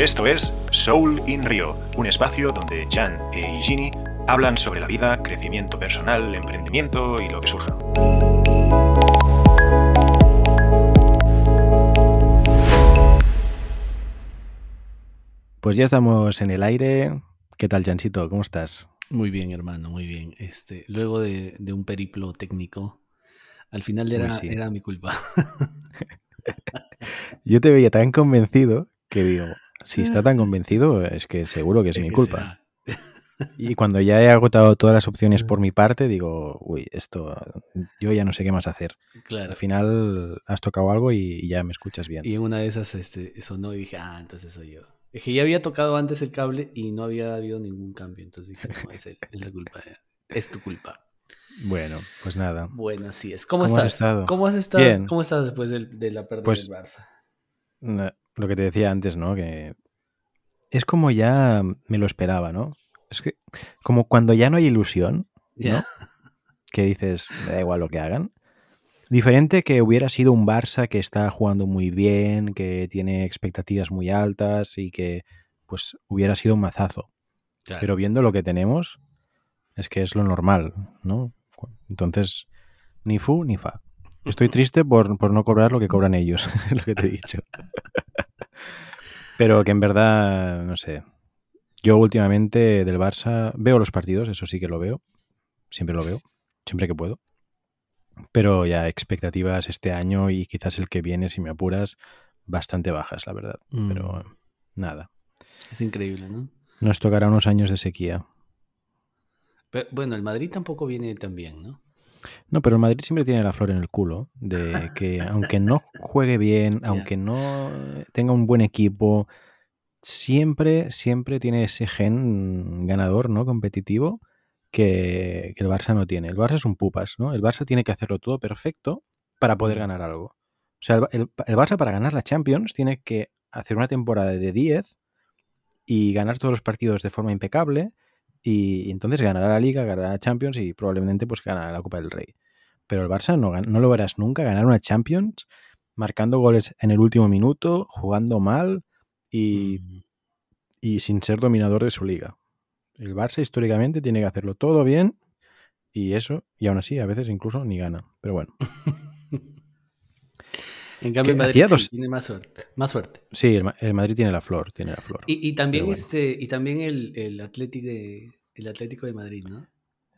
Esto es Soul in Rio, un espacio donde Jan e Igini hablan sobre la vida, crecimiento personal, emprendimiento y lo que surja. Pues ya estamos en el aire. ¿Qué tal, Jancito? ¿Cómo estás? Muy bien, hermano, muy bien. Este, luego de, de un periplo técnico, al final era, sí. era mi culpa. Yo te veía tan convencido que digo, si está tan convencido, es que seguro que es Es mi culpa. Y cuando ya he agotado todas las opciones por mi parte, digo, uy, esto, yo ya no sé qué más hacer. Claro. Al final has tocado algo y, y ya me escuchas bien. Y en una de esas este, sonó y dije, ah, entonces soy yo. Es que ya había tocado antes el cable y no había habido ningún cambio. Entonces dije, no, es, la culpa. Es tu culpa. Bueno, pues nada. Bueno, así es. ¿Cómo, ¿Cómo has estás? ¿Cómo has estado? Bien. ¿Cómo estás después de, la pérdida Pues- del Barça? Na- Lo que te decía antes, ¿no? Que es como ya me lo esperaba, ¿no? Es que como cuando ya no hay ilusión, Ya. que dices, da igual lo que hagan. Diferente que hubiera sido un Barça que está jugando muy bien, que tiene expectativas muy altas y que pues hubiera sido un mazazo. Claro. Pero viendo lo que tenemos, es que es lo normal, ¿no? Entonces, ni fu ni fa. Estoy triste por, por no cobrar lo que cobran ellos, es lo que te he dicho. Pero que en verdad, no sé. Yo últimamente del Barça veo los partidos, eso sí que lo veo. Siempre lo veo, siempre que puedo. Pero ya expectativas este año y quizás el que viene, si me apuras, bastante bajas, la verdad. Mm, Pero nada. es increíble, ¿no? Nos tocará unos años de sequía. Pero, bueno, el Madrid tampoco viene tan bien, ¿no? No, pero el Madrid siempre tiene la flor en el culo de que aunque no juegue bien, aunque no tenga un buen equipo, siempre, siempre tiene ese gen ganador, ¿no? Competitivo que, que el Barça no tiene. El Barça es un pupas, ¿no? El Barça tiene que hacerlo todo perfecto para poder ganar algo. O sea, el, el- el Barça para ganar la Champions tiene que hacer una temporada de 10 y ganar todos los partidos de forma impecable y entonces ganará la Liga, ganará la Champions y probablemente pues ganará la Copa del Rey. Pero el Barça no, no lo verás nunca ganar una Champions marcando goles en el último minuto, jugando mal y, Mm, y sin ser dominador de su liga. El Barça históricamente tiene que hacerlo todo bien y eso, y aún así a veces incluso ni gana. Pero bueno, En cambio, el Madrid sí tiene más suerte. Más suerte. sí, el, Ma- el Madrid tiene la flor, tiene la flor. Y, y también bueno. este, y también el, el Atlético de el Atlético de Madrid, ¿no?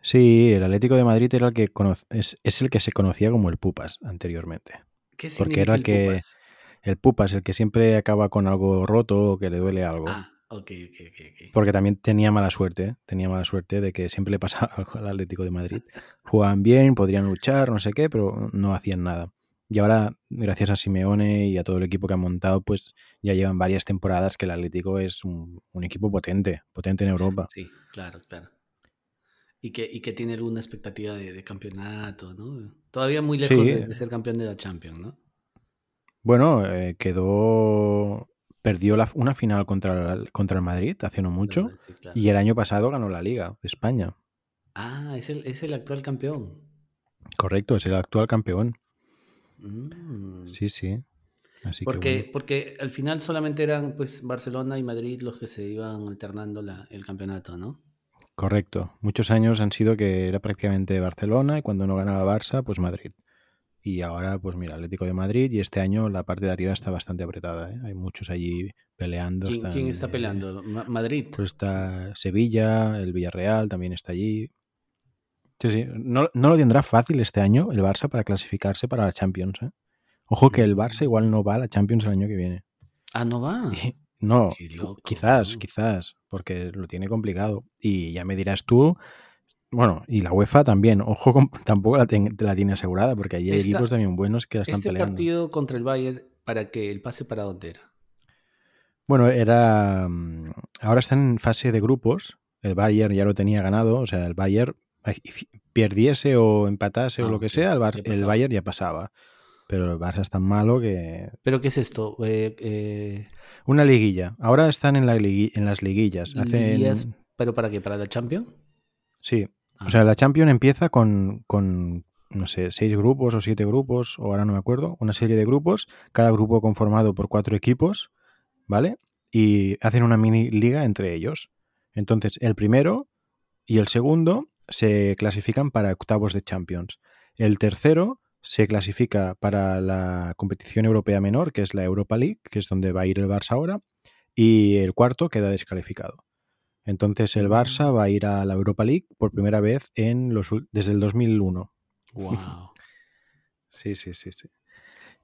Sí, el Atlético de Madrid era el que es, es el que se conocía como el Pupas anteriormente. ¿Qué Porque era el que- Pupas? El Pupas, el que siempre acaba con algo roto o que le duele algo. Ah, ok, ok, ok. ok. Porque también tenía mala suerte, tenía mala suerte de que siempre le pasaba algo al Atlético de Madrid. Jugaban bien, podrían luchar, no sé qué, pero no hacían nada. Y ahora, gracias a Simeone y a todo el equipo que han montado, pues ya llevan varias temporadas que el Atlético es un, un equipo potente, potente en Europa. Sí, claro, claro. Y que, y que tiene alguna expectativa de, de campeonato, ¿no? Todavía muy lejos Sí. de, de ser campeón de la Champions, ¿no? Bueno, eh, quedó. Perdió la- una final contra el, contra el Madrid hace no mucho. Sí, claro. Y el año pasado ganó la Liga de España. Ah, es el, es el actual campeón. Correcto, es el actual campeón. Mm. Sí, sí. Así porque, que bueno. porque al final solamente eran pues Barcelona y Madrid los que se iban alternando la, el campeonato, ¿no? Correcto. Muchos años han sido que era prácticamente Barcelona y cuando no ganaba Barça, pues Madrid. Y ahora, pues mira, Atlético de Madrid y este año la parte de arriba está bastante apretada. ¿eh? Hay muchos allí peleando. ¿Quién, están, quién está peleando? Ma- Madrid. Pues está Sevilla, el Villarreal también está allí. Sí, sí. No, no lo tendrá fácil este año el Barça para clasificarse para la Champions. ¿eh? Ojo que el Barça igual no va a la Champions el año que viene. Ah, no va. Y- No, loco, quizás, ¿no? quizás, porque lo tiene complicado. Y ya me dirás tú, bueno, y la UEFA también, ojo, con- tampoco la, ten- la tiene asegurada, porque allí hay Esta- equipos también buenos que la están Este peleando. partido contra el Bayern, ¿para que el pase para dónde era? Bueno, era. mm, Ahora está en fase de grupos. El Bayern ya lo tenía ganado, o sea, el Bayern perdiese o empatase o Ah, lo que sea, el, Bar-. Bayern ya pasaba. Pero el Barça es tan malo que. ¿Pero qué es esto? Eh, eh, Una liguilla. Ahora están en, la ligui- en las liguillas. Hacen... liguillas, ¿Pero para qué? ¿Para la Champions? Sí. Ah, O sea, la Champions empieza con, con, no sé, seis grupos o siete grupos, o ahora no me acuerdo, una serie de grupos, cada grupo conformado por cuatro equipos, ¿vale? y hacen una mini liga entre ellos. Entonces, el primero y el segundo se clasifican para octavos de Champions. El tercero se clasifica para la competición europea menor, que es la Europa League, que es donde va a ir el Barça ahora, y el cuarto queda descalificado. Entonces el Barça va a ir a la Europa League por primera vez en los, desde el 2001. Wow. Sí, sí, sí, sí.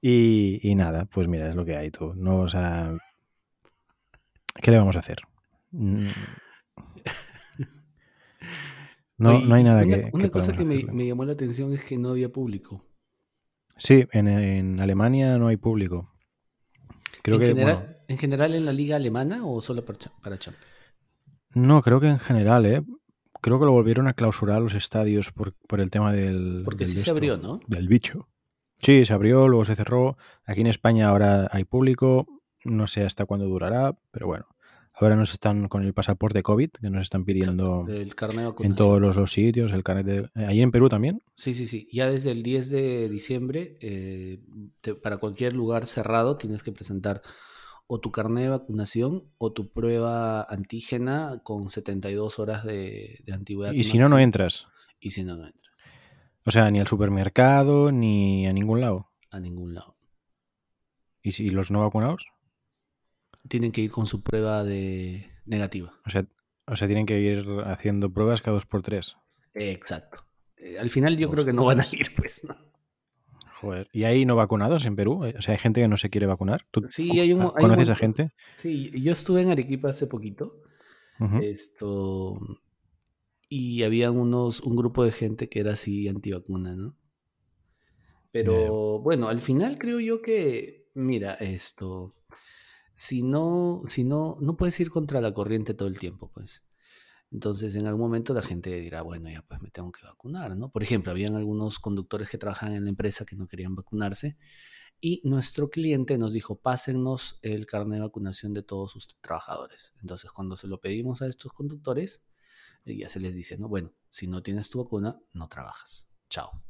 Y, y nada, pues mira, es lo que hay tú. No, o sea, ¿qué le vamos a hacer? No, Oye, no hay nada una, que. Una que cosa que me, llamó la atención es que no había público. Sí, en, en Alemania no hay público. Creo en, que. general, bueno, ¿En general en la liga alemana o solo para, para Champions? no, creo que en general, ¿eh? Creo que lo volvieron a clausurar los estadios por, por el tema del. Porque del sí se abrió, ¿no? Del bicho. Sí, se abrió, luego se cerró. Aquí en España ahora hay público. No sé hasta cuándo durará, pero bueno. Ahora nos están con el pasaporte COVID, que nos están pidiendo en todos los, los sitios. El carnet de. eh, Ahí en Perú también. Sí, sí, sí. Ya desde el 10 de diciembre, eh, te- para cualquier lugar cerrado, tienes que presentar o tu carnet de vacunación o tu prueba antígena con 72 horas de, de antigüedad. Y si no, no entras. Y si no, no entras O sea, ni al supermercado, ni a ningún lado. a ningún lado. ¿Y si los no vacunados? Tienen que ir con su prueba de negativa. O sea, o sea, tienen que ir haciendo pruebas cada dos por tres. Exacto. Eh, al final yo creo que no van a ir, pues. ¿no? Joder. ¿Y hay no vacunados en Perú? O sea, hay gente que no se quiere vacunar. ¿Tú Sí, hay un mo- hay un conoces a gente? Sí, yo estuve en Arequipa hace poquito. Esto. Y había unos, un grupo de gente que era así antivacuna, ¿no? Pero bueno, al final creo yo que, mira, esto. Si no, si no, no puedes ir contra la corriente todo el tiempo, pues. Entonces, en algún momento la gente dirá, bueno, ya pues me tengo que vacunar, ¿no? Por ejemplo, habían algunos conductores que trabajaban en la empresa que no querían vacunarse y nuestro cliente nos dijo, pásennos el carnet de vacunación de todos sus trabajadores. Entonces, cuando se lo pedimos a estos conductores, eh, ya se les dice, no, bueno, si no tienes tu vacuna, no trabajas. Chao.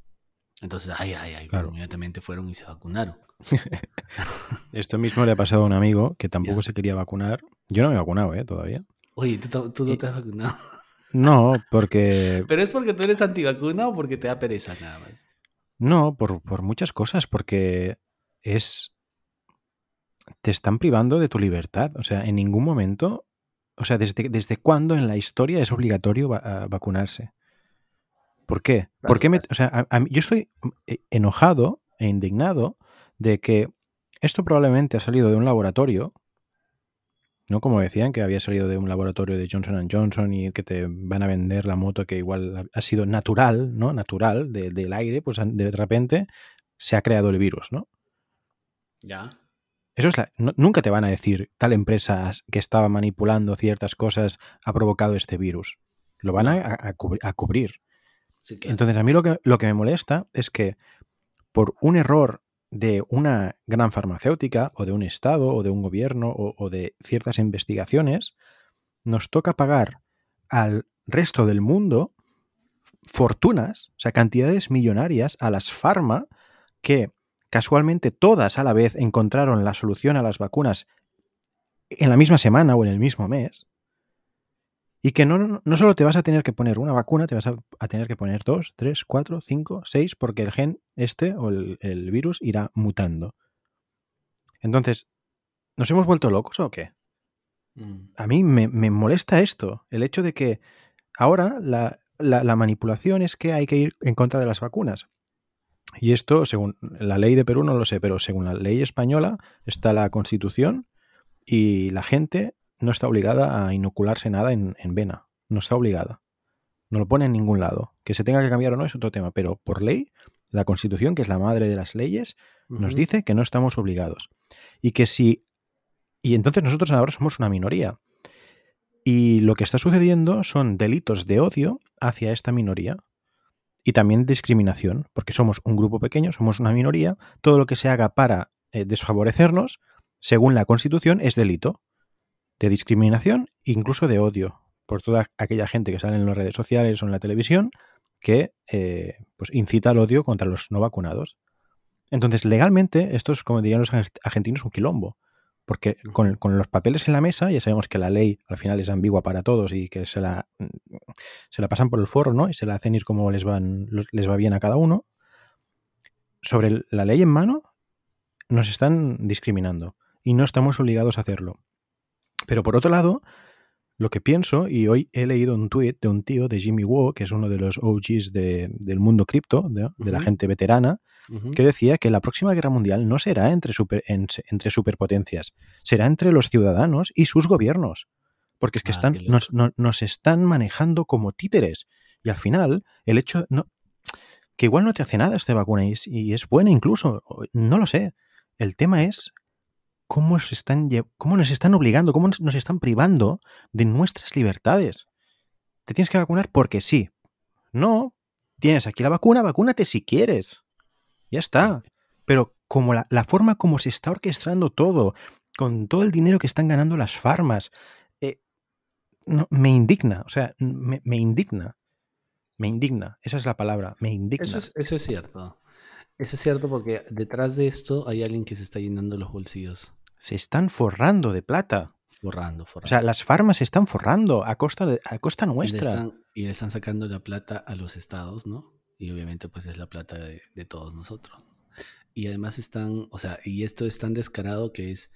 Entonces, ay, ay, ay, Claro. inmediatamente fueron y se vacunaron. Esto mismo le ha pasado a un amigo que tampoco se quería vacunar. Yo no me he vacunado, ¿eh? Todavía. Oye, tú, tú no te has vacunado. No, porque... ¿Pero es porque tú eres antivacuna o porque te da pereza nada más? No, por, por muchas cosas, porque es... Te están privando de tu libertad. O sea, en ningún momento... O sea, ¿desde, desde cuándo en la historia es obligatorio va- vacunarse? ¿Por qué? ¿Por Claro, qué me- o sea, a- a mí- yo estoy eh, enojado e indignado de que esto probablemente ha salido de un laboratorio, no como decían que había salido de un laboratorio de Johnson Johnson y que te van a vender la moto que igual ha- sido natural, ¿no? Natural de- del aire, pues de repente se ha creado el virus, ¿no? Ya. Eso es la- no- nunca te van a decir tal empresa que estaba manipulando ciertas cosas ha provocado este virus. Lo van a cubrir. Entonces, a mí lo que, lo que me molesta es que por un error de una gran farmacéutica o de un Estado o de un gobierno o, o de ciertas investigaciones, nos toca pagar al resto del mundo fortunas, o sea, cantidades millonarias a las farma que casualmente todas a la vez encontraron la solución a las vacunas en la misma semana o en el mismo mes. Y que no, no, no solo te vas a tener que poner una vacuna, te vas a, a tener que poner dos, tres, cuatro, cinco, seis, porque el gen este o el, el virus irá mutando. Entonces, ¿nos hemos vuelto locos o qué? Mm. A mí me, me molesta esto, el hecho de que ahora la, la- la manipulación es que hay que ir en contra de las vacunas. Y esto, según la ley de Perú, no lo sé, pero según la ley española está la constitución y la gente no está obligada a inocularse nada en, en vena. No está obligada. No lo pone en ningún lado. Que se tenga que cambiar o no es otro tema, pero por ley, la constitución, que es la madre de las leyes, nos dice que no estamos obligados. Y que si... Y entonces nosotros ahora somos una minoría. Y lo que está sucediendo son delitos de odio hacia esta minoría. Y también discriminación, porque somos un grupo pequeño, somos una minoría. Todo lo que se haga para eh, desfavorecernos, según la Constitución, es delito de discriminación, incluso de odio, por toda aquella gente que sale en las redes sociales o en la televisión que eh, pues incita al odio contra los no vacunados. Entonces, legalmente, esto es, como dirían los argentinos, un quilombo. Porque con, con, los papeles en la mesa, ya sabemos que la ley al final es ambigua para todos y que se la, se la pasan por el foro, ¿no? Y se la hacen ir como les, van, les va bien a cada uno. Sobre la ley en mano, nos están discriminando y no estamos obligados a hacerlo. Pero por otro lado, lo que pienso, y hoy he leído un tuit de un tío, de Jimmy Wu, que es uno de los OGs del mundo cripto, de, la gente veterana, que decía que la próxima guerra mundial no será entre, entre superpotencias, será entre los ciudadanos y sus gobiernos. Porque es que ah, están, nos, están manejando como títeres. Y al final, el hecho, no, que igual no te hace nada esta vacuna y, y es buena incluso, no lo sé. El tema es cómo, están, cómo nos están obligando, cómo nos están privando de nuestras libertades. Te tienes que vacunar porque sí. No, tienes aquí la vacuna, vacúnate si quieres. Ya está. Pero como la, forma como se está orquestando todo, con todo el dinero que están ganando las farmas, eh, no, me indigna, o sea, me, indigna. Me indigna, esa es la palabra, me indigna. Eso es, eso es cierto. Eso es cierto porque detrás de esto hay alguien que se está llenando los bolsillos se están forrando de plata. Forrando, forrando. O sea, las farmas se están forrando a costa, de, a costa nuestra. Y le, están, sacando la plata a los estados, ¿no? Y obviamente pues es la plata de, todos nosotros. Y además están, o sea, y esto es tan descarado que es,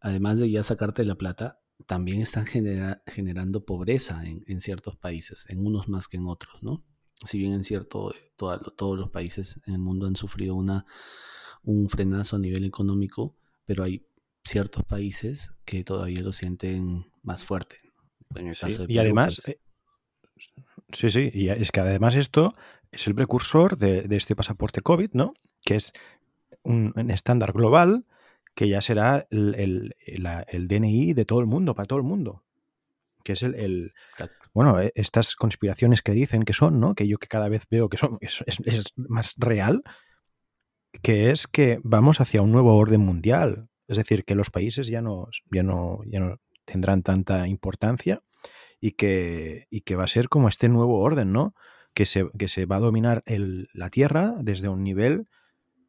además de ya sacarte la plata, también están generando pobreza en, ciertos países, en unos más que en otros, ¿no? Si bien en cierto, todos los países en el mundo han sufrido una, un frenazo a nivel económico, pero hay ciertos países que todavía lo sienten más fuerte. En el caso y además, pues eh, sí, sí, y es que además esto es el precursor de, este pasaporte COVID, ¿no? Que es un, estándar global que ya será el, DNI de todo el mundo, para todo el mundo. Que es el, bueno, e, estas conspiraciones que dicen que son, ¿no? Que yo que cada vez veo que son, es, es más real, que es que vamos hacia un nuevo orden mundial. Es decir, que los países ya no, ya no, ya no tendrán tanta importancia y que, que va a ser como este nuevo orden, ¿no? Que se, que se va a dominar la Tierra desde un nivel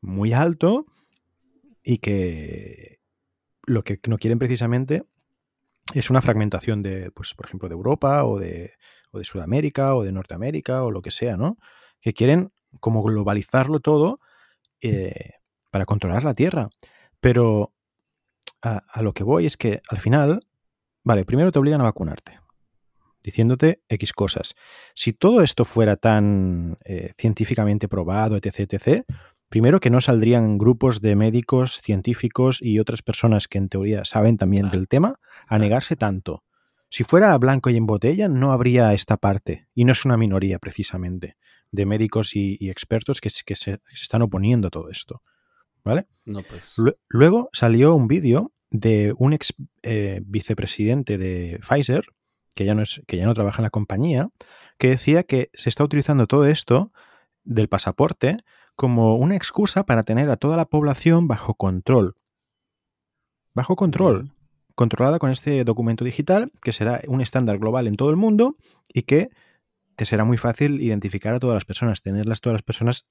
muy alto y que lo que no quieren precisamente es una fragmentación de, pues, por ejemplo, de Europa o de, o de Sudamérica o de Norteamérica o lo que sea, ¿no? Que quieren como globalizarlo todo eh, para controlar la Tierra. Pero a, lo que voy es que al final, vale, primero te obligan a vacunarte, diciéndote X cosas. Si todo esto fuera tan eh, científicamente probado, etc., etc., primero que no saldrían grupos de médicos, científicos y otras personas que en teoría saben también del tema a negarse tanto. Si fuera blanco y en botella, no habría esta parte, y no es una minoría precisamente, de médicos y, expertos que, que se, están oponiendo a todo esto. ¿Vale? No, pues. Luego salió un vídeo de un ex eh, vicepresidente de Pfizer, que ya, no es, que ya no trabaja en la compañía, que decía que se está utilizando todo esto del pasaporte como una excusa para tener a toda la población bajo control. Bajo control. Controlada con este documento digital, que será un estándar global en todo el mundo y que te será muy fácil identificar a todas las personas, tenerlas todas las personas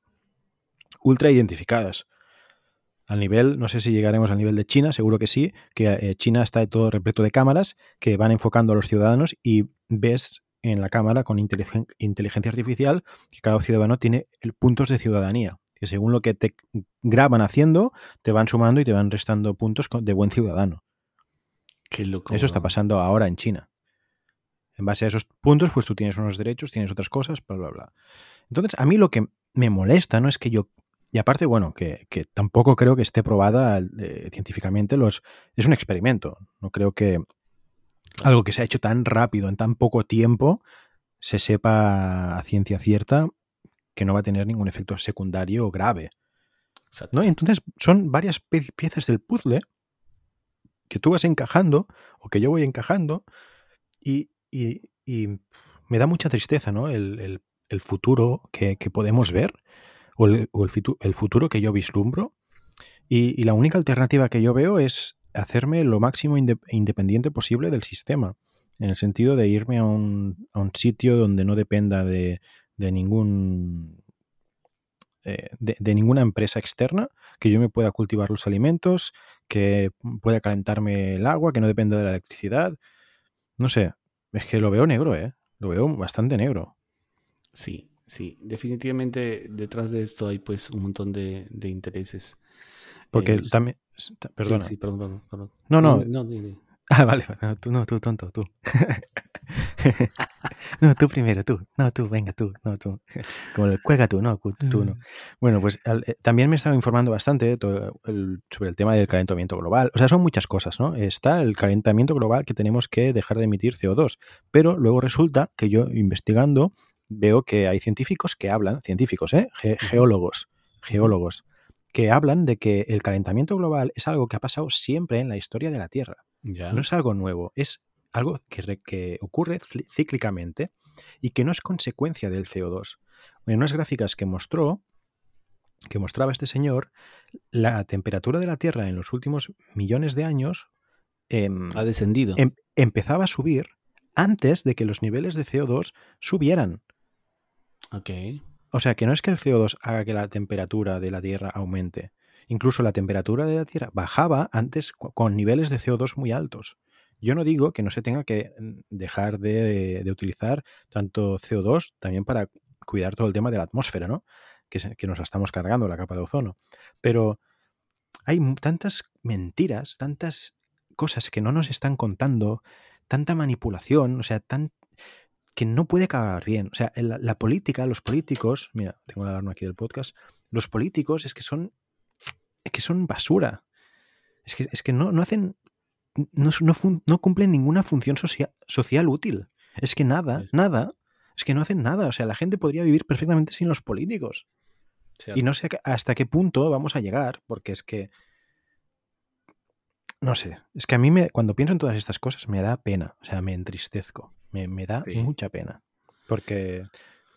ultra identificadas al nivel, no sé si llegaremos al nivel de China, seguro que sí, que eh, China está todo repleto de cámaras que van enfocando a los ciudadanos y ves en la cámara con inteligencia artificial que cada ciudadano tiene puntos de ciudadanía, que según lo que te graban haciendo, te van sumando y te van restando puntos de buen ciudadano. Qué loco. Eso está pasando ahora en China. En base a esos puntos, pues tú tienes unos derechos, tienes otras cosas, bla, bla, bla. Entonces, a mí lo que me molesta no es que yo y aparte, bueno, que, tampoco creo que esté probada eh, científicamente. Los, es un experimento. No creo que algo que se ha hecho tan rápido, en tan poco tiempo, se sepa a ciencia cierta que no va a tener ningún efecto secundario grave. ¿no? Y entonces son varias piezas del puzzle que tú vas encajando o que yo voy encajando y, me da mucha tristeza ¿no? el, futuro que, que podemos ver o el, futuro que yo vislumbro. Y, la única alternativa que yo veo es hacerme lo máximo independiente posible del sistema, en el sentido de irme a un, sitio donde no dependa de, ningún eh, de, ninguna empresa externa, que yo me pueda cultivar los alimentos, que pueda calentarme el agua, que no dependa de la electricidad. No sé, es que lo veo negro, ¿eh? Lo veo bastante negro. Sí, sí, definitivamente detrás de esto hay pues un montón de, de intereses. Porque Eh, también... Perdona. sí, perdón, perdón, perdón. No, no. Ah, vale, no, tú no, tú, tonto, tú. no, tú primero, tú. No, tú, venga, tú, no, tú. Como el cuelga tú, no, tú no. Bueno, pues al- eh, también me he estado informando bastante todo el- sobre el tema del calentamiento global. O sea, son muchas cosas, ¿no? Está el calentamiento global que tenemos que dejar de emitir CO2, pero luego resulta que yo investigando veo que hay científicos que hablan, científicos, ¿eh? Ge- geólogos, geólogos, que hablan de que el calentamiento global es algo que ha pasado siempre en la historia de la Tierra. Ya. No es algo nuevo, es algo que, re- que ocurre cli- cíclicamente y que no es consecuencia del CO2. En unas gráficas que mostró, que mostraba este señor, la temperatura de la Tierra en los últimos millones de años em, Ha descendido. em- empezaba a subir antes de que los niveles de CO2 subieran. Ok. O sea, que no es que el CO2 haga que la temperatura de la Tierra aumente. Incluso la temperatura de la Tierra bajaba antes con niveles de CO2 muy altos. Yo no digo que no se tenga que mm, dejar de, de utilizar tanto CO2 también para cuidar todo el tema de la atmósfera, ¿no? Que, que nos la estamos cargando, la capa de ozono. Pero hay tantas mentiras, tantas cosas que no nos están contando, tanta manipulación, o sea, tan, que no puede acabar bien. O sea, la, la política, los políticos, mira, tengo la alarma aquí del podcast, los políticos es que son, es que son basura. Es que, es que no, no hacen, no, no fun- no cumplen ninguna función socia- social útil. Es que nada, nada, es que no hacen nada. O sea, la gente podría vivir perfectamente sin los políticos. Y no sé hasta qué punto vamos a llegar, porque es que. No sé. Es que a mí, me, cuando pienso en todas estas cosas, me da pena. O sea, me entristezco. Me, me da Sí. mucha pena. Porque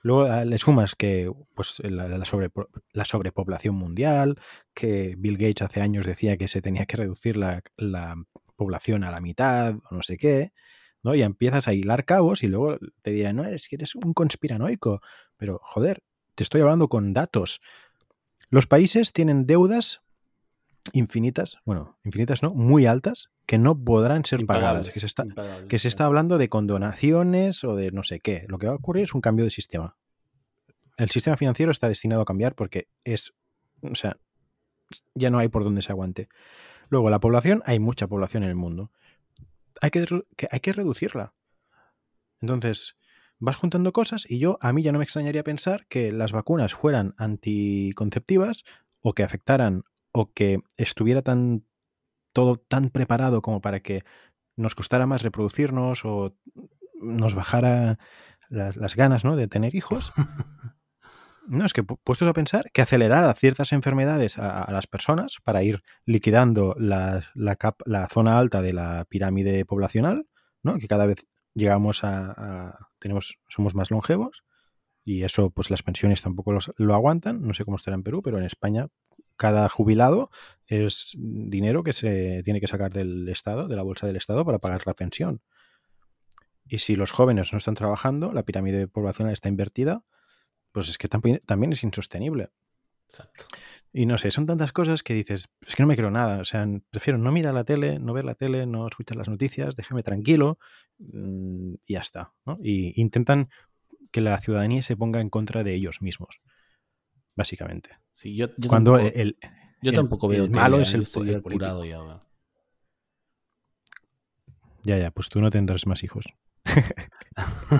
luego ah, le sumas que pues, la, la sobre- la sobrepoblación mundial, que Bill Gates hace años decía que se tenía que reducir la, la población a la mitad, o no sé qué. ¿no? Y empiezas a hilar cabos y luego te dirán, no, es que eres un conspiranoico. Pero, joder, te estoy hablando con datos. Los países tienen deudas infinitas, bueno, infinitas no, muy altas, que no podrán ser pagadas. Que se, está, que se está hablando de condonaciones o de no sé qué. Lo que va a ocurrir es un cambio de sistema. El sistema financiero está destinado a cambiar porque es, o sea, ya no hay por donde se aguante. Luego, la población, hay mucha población en el mundo. Hay que, que- hay que reducirla. Entonces, vas juntando cosas y yo, a mí ya no me extrañaría pensar que las vacunas fueran anticonceptivas o que afectaran o que estuviera tan todo tan preparado como para que nos costara más reproducirnos o nos bajara las, las ganas ¿no? de tener hijos. No, es que pu- puestos a pensar que acelerara ciertas enfermedades a, a las personas para ir liquidando la, la, cap- la zona alta de la pirámide poblacional, ¿no? Que cada vez llegamos a, a- tenemos, somos más longevos y eso, pues las pensiones tampoco los- lo aguantan. No sé cómo estará en Perú, pero en España cada jubilado es dinero que se tiene que sacar del Estado, de la bolsa del Estado, para pagar la pensión. Y si los jóvenes no están trabajando, la pirámide poblacional está invertida, pues es que también, también es insostenible. Exacto. Y no sé, son tantas cosas que dices, es que no me creo nada. O sea, prefiero no mirar la tele, no ver la tele, no escuchar las noticias, déjame tranquilo mm, y ya está. ¿no? Y intentan que la ciudadanía se ponga en contra de ellos mismos, básicamente. Sí, yo, yo Cuando tampoco, el, yo el- tampoco veo el malo es el, el político. ya. Ya, ya, pues tú no tendrás más hijos.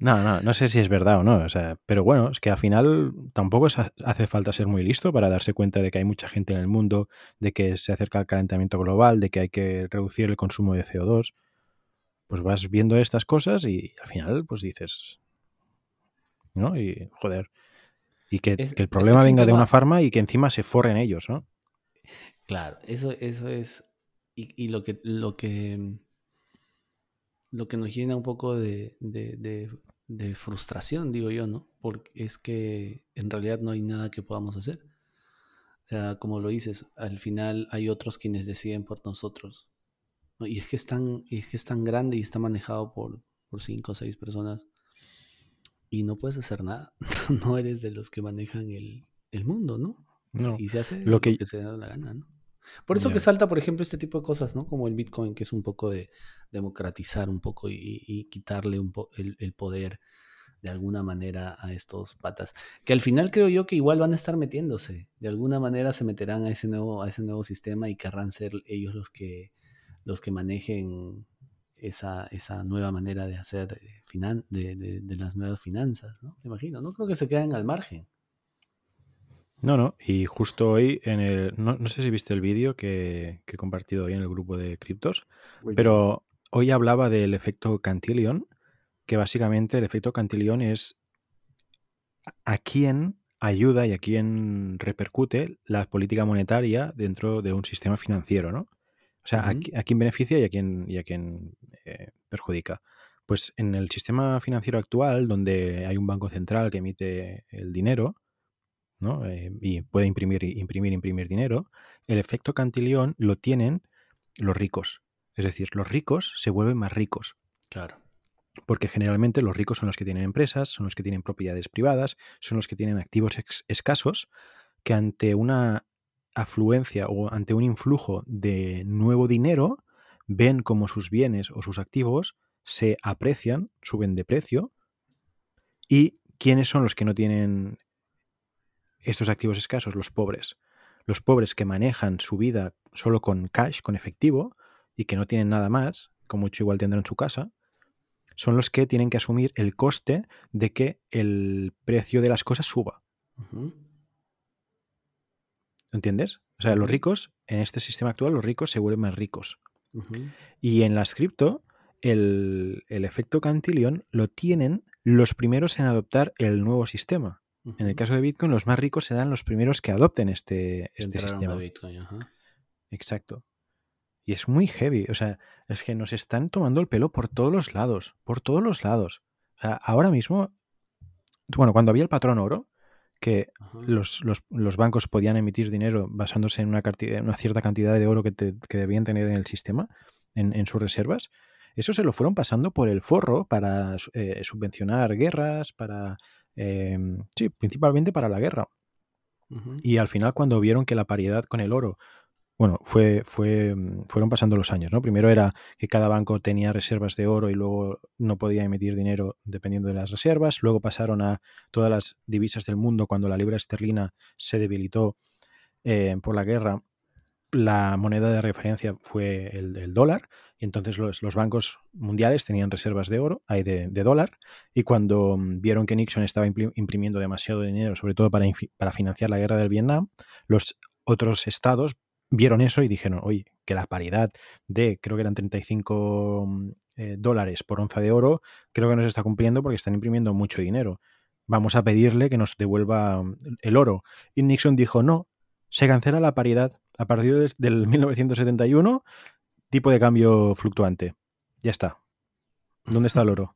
No, no, no sé si es verdad o no. O sea, pero bueno, es que al final tampoco hace falta ser muy listo para darse cuenta de que hay mucha gente en el mundo, de que se acerca el calentamiento global, de que hay que reducir el consumo de CO2. Pues vas viendo estas cosas y al final, pues dices. ¿No? Y joder. Y que, Es- que el problema venga de una farma y que encima se forren ellos, ¿no? Claro, eso, eso es. Y, y lo que lo que lo que nos llena un poco de, de- de- de frustración, digo yo, ¿no? Porque es que en realidad no hay nada que podamos hacer. O sea, como lo dices, al final hay otros quienes deciden por nosotros. ¿No? Y es que es tan, es que es tan grande y está manejado por, por cinco o seis personas y no puedes hacer nada. no eres de los que manejan el, mundo, ¿no? No. Y se hace lo que, se da la gana, ¿no? Por eso que salta, por ejemplo, este tipo de cosas, ¿no? Como el Bitcoin, que es un poco de democratizar un poco y, quitarle un po el, poder de alguna manera a estos patas. Que al final creo yo que igual van a estar metiéndose. De alguna manera se meterán a ese nuevo, a ese nuevo sistema y querrán ser ellos los que, los que manejen esa, esa nueva manera de hacer eh, finan de, de, las nuevas finanzas, ¿no? Me imagino. No creo que se queden al margen. No, no, y justo hoy en el. No, sé si viste el vídeo que, he compartido hoy en el grupo de criptos, pero hoy hablaba del efecto Cantillon, que básicamente el efecto Cantillon es a quién ayuda y a quién repercute la política monetaria dentro de un sistema financiero, ¿no? O sea, a, quién beneficia y a quién, y a quién eh, perjudica. Pues en el sistema financiero actual, donde hay un banco central que emite el dinero, eh, y puede imprimir, imprimir, imprimir dinero, el efecto Cantillon lo tienen los ricos. Es decir, los ricos se vuelven más ricos. Claro. Porque generalmente los ricos son los que tienen empresas, son los que tienen propiedades privadas, son los que tienen activos escasos, que ante una afluencia o ante un influjo de nuevo dinero, ven como sus bienes o sus activos se aprecian, suben de precio, y quiénes son los que no tienen estos activos escasos, los pobres. Los pobres que manejan su vida solo con cash, con efectivo, y que no tienen nada más, como mucho igual tendrán en su casa, son los que tienen que asumir el coste de que el precio de las cosas suba. ¿Entiendes? O sea, los ricos, en este sistema actual, los ricos se vuelven más ricos. Y en las cripto, el, el, efecto Cantillon lo tienen los primeros en adoptar el nuevo sistema. En el caso de Bitcoin, los más ricos serán los primeros que adopten este, este sistema. Exacto. Y es muy heavy. O sea, es que nos están tomando el pelo por todos los lados. Por todos los lados. O sea, ahora mismo, bueno, cuando había el patrón oro, que los, bancos podían emitir dinero basándose en una, una cierta cantidad de oro que, debían tener en el sistema, en, sus reservas, eso se lo fueron pasando por el forro para eh, subvencionar guerras, para Em, sí, principalmente para la guerra. Y al final cuando vieron que la paridad con el oro, bueno, fue, fue, mm, fueron pasando los años, ¿no? Primero era que cada banco tenía reservas de oro y luego no podía emitir dinero dependiendo de las reservas. Luego pasaron a todas las divisas del mundo cuando la libra esterlina se debilitó eh, por la guerra. La moneda de referencia fue el dólar y entonces los, bancos mundiales tenían reservas de oro, hay de, dólar, y cuando mm, vieron que Nixon estaba imprimiendo demasiado dinero, sobre todo para, para financiar la guerra del Vietnam, los otros estados vieron eso y dijeron, oye, que la paridad de, creo que eran 35 mm, eh, dólares por onza de oro, creo que no se está cumpliendo porque están imprimiendo mucho dinero. Vamos a pedirle que nos devuelva mm, el oro. Y Nixon dijo, no, se cancela la paridad. A partir del 1971 Tipo de cambio fluctuante. Ya está. ¿Dónde está el oro?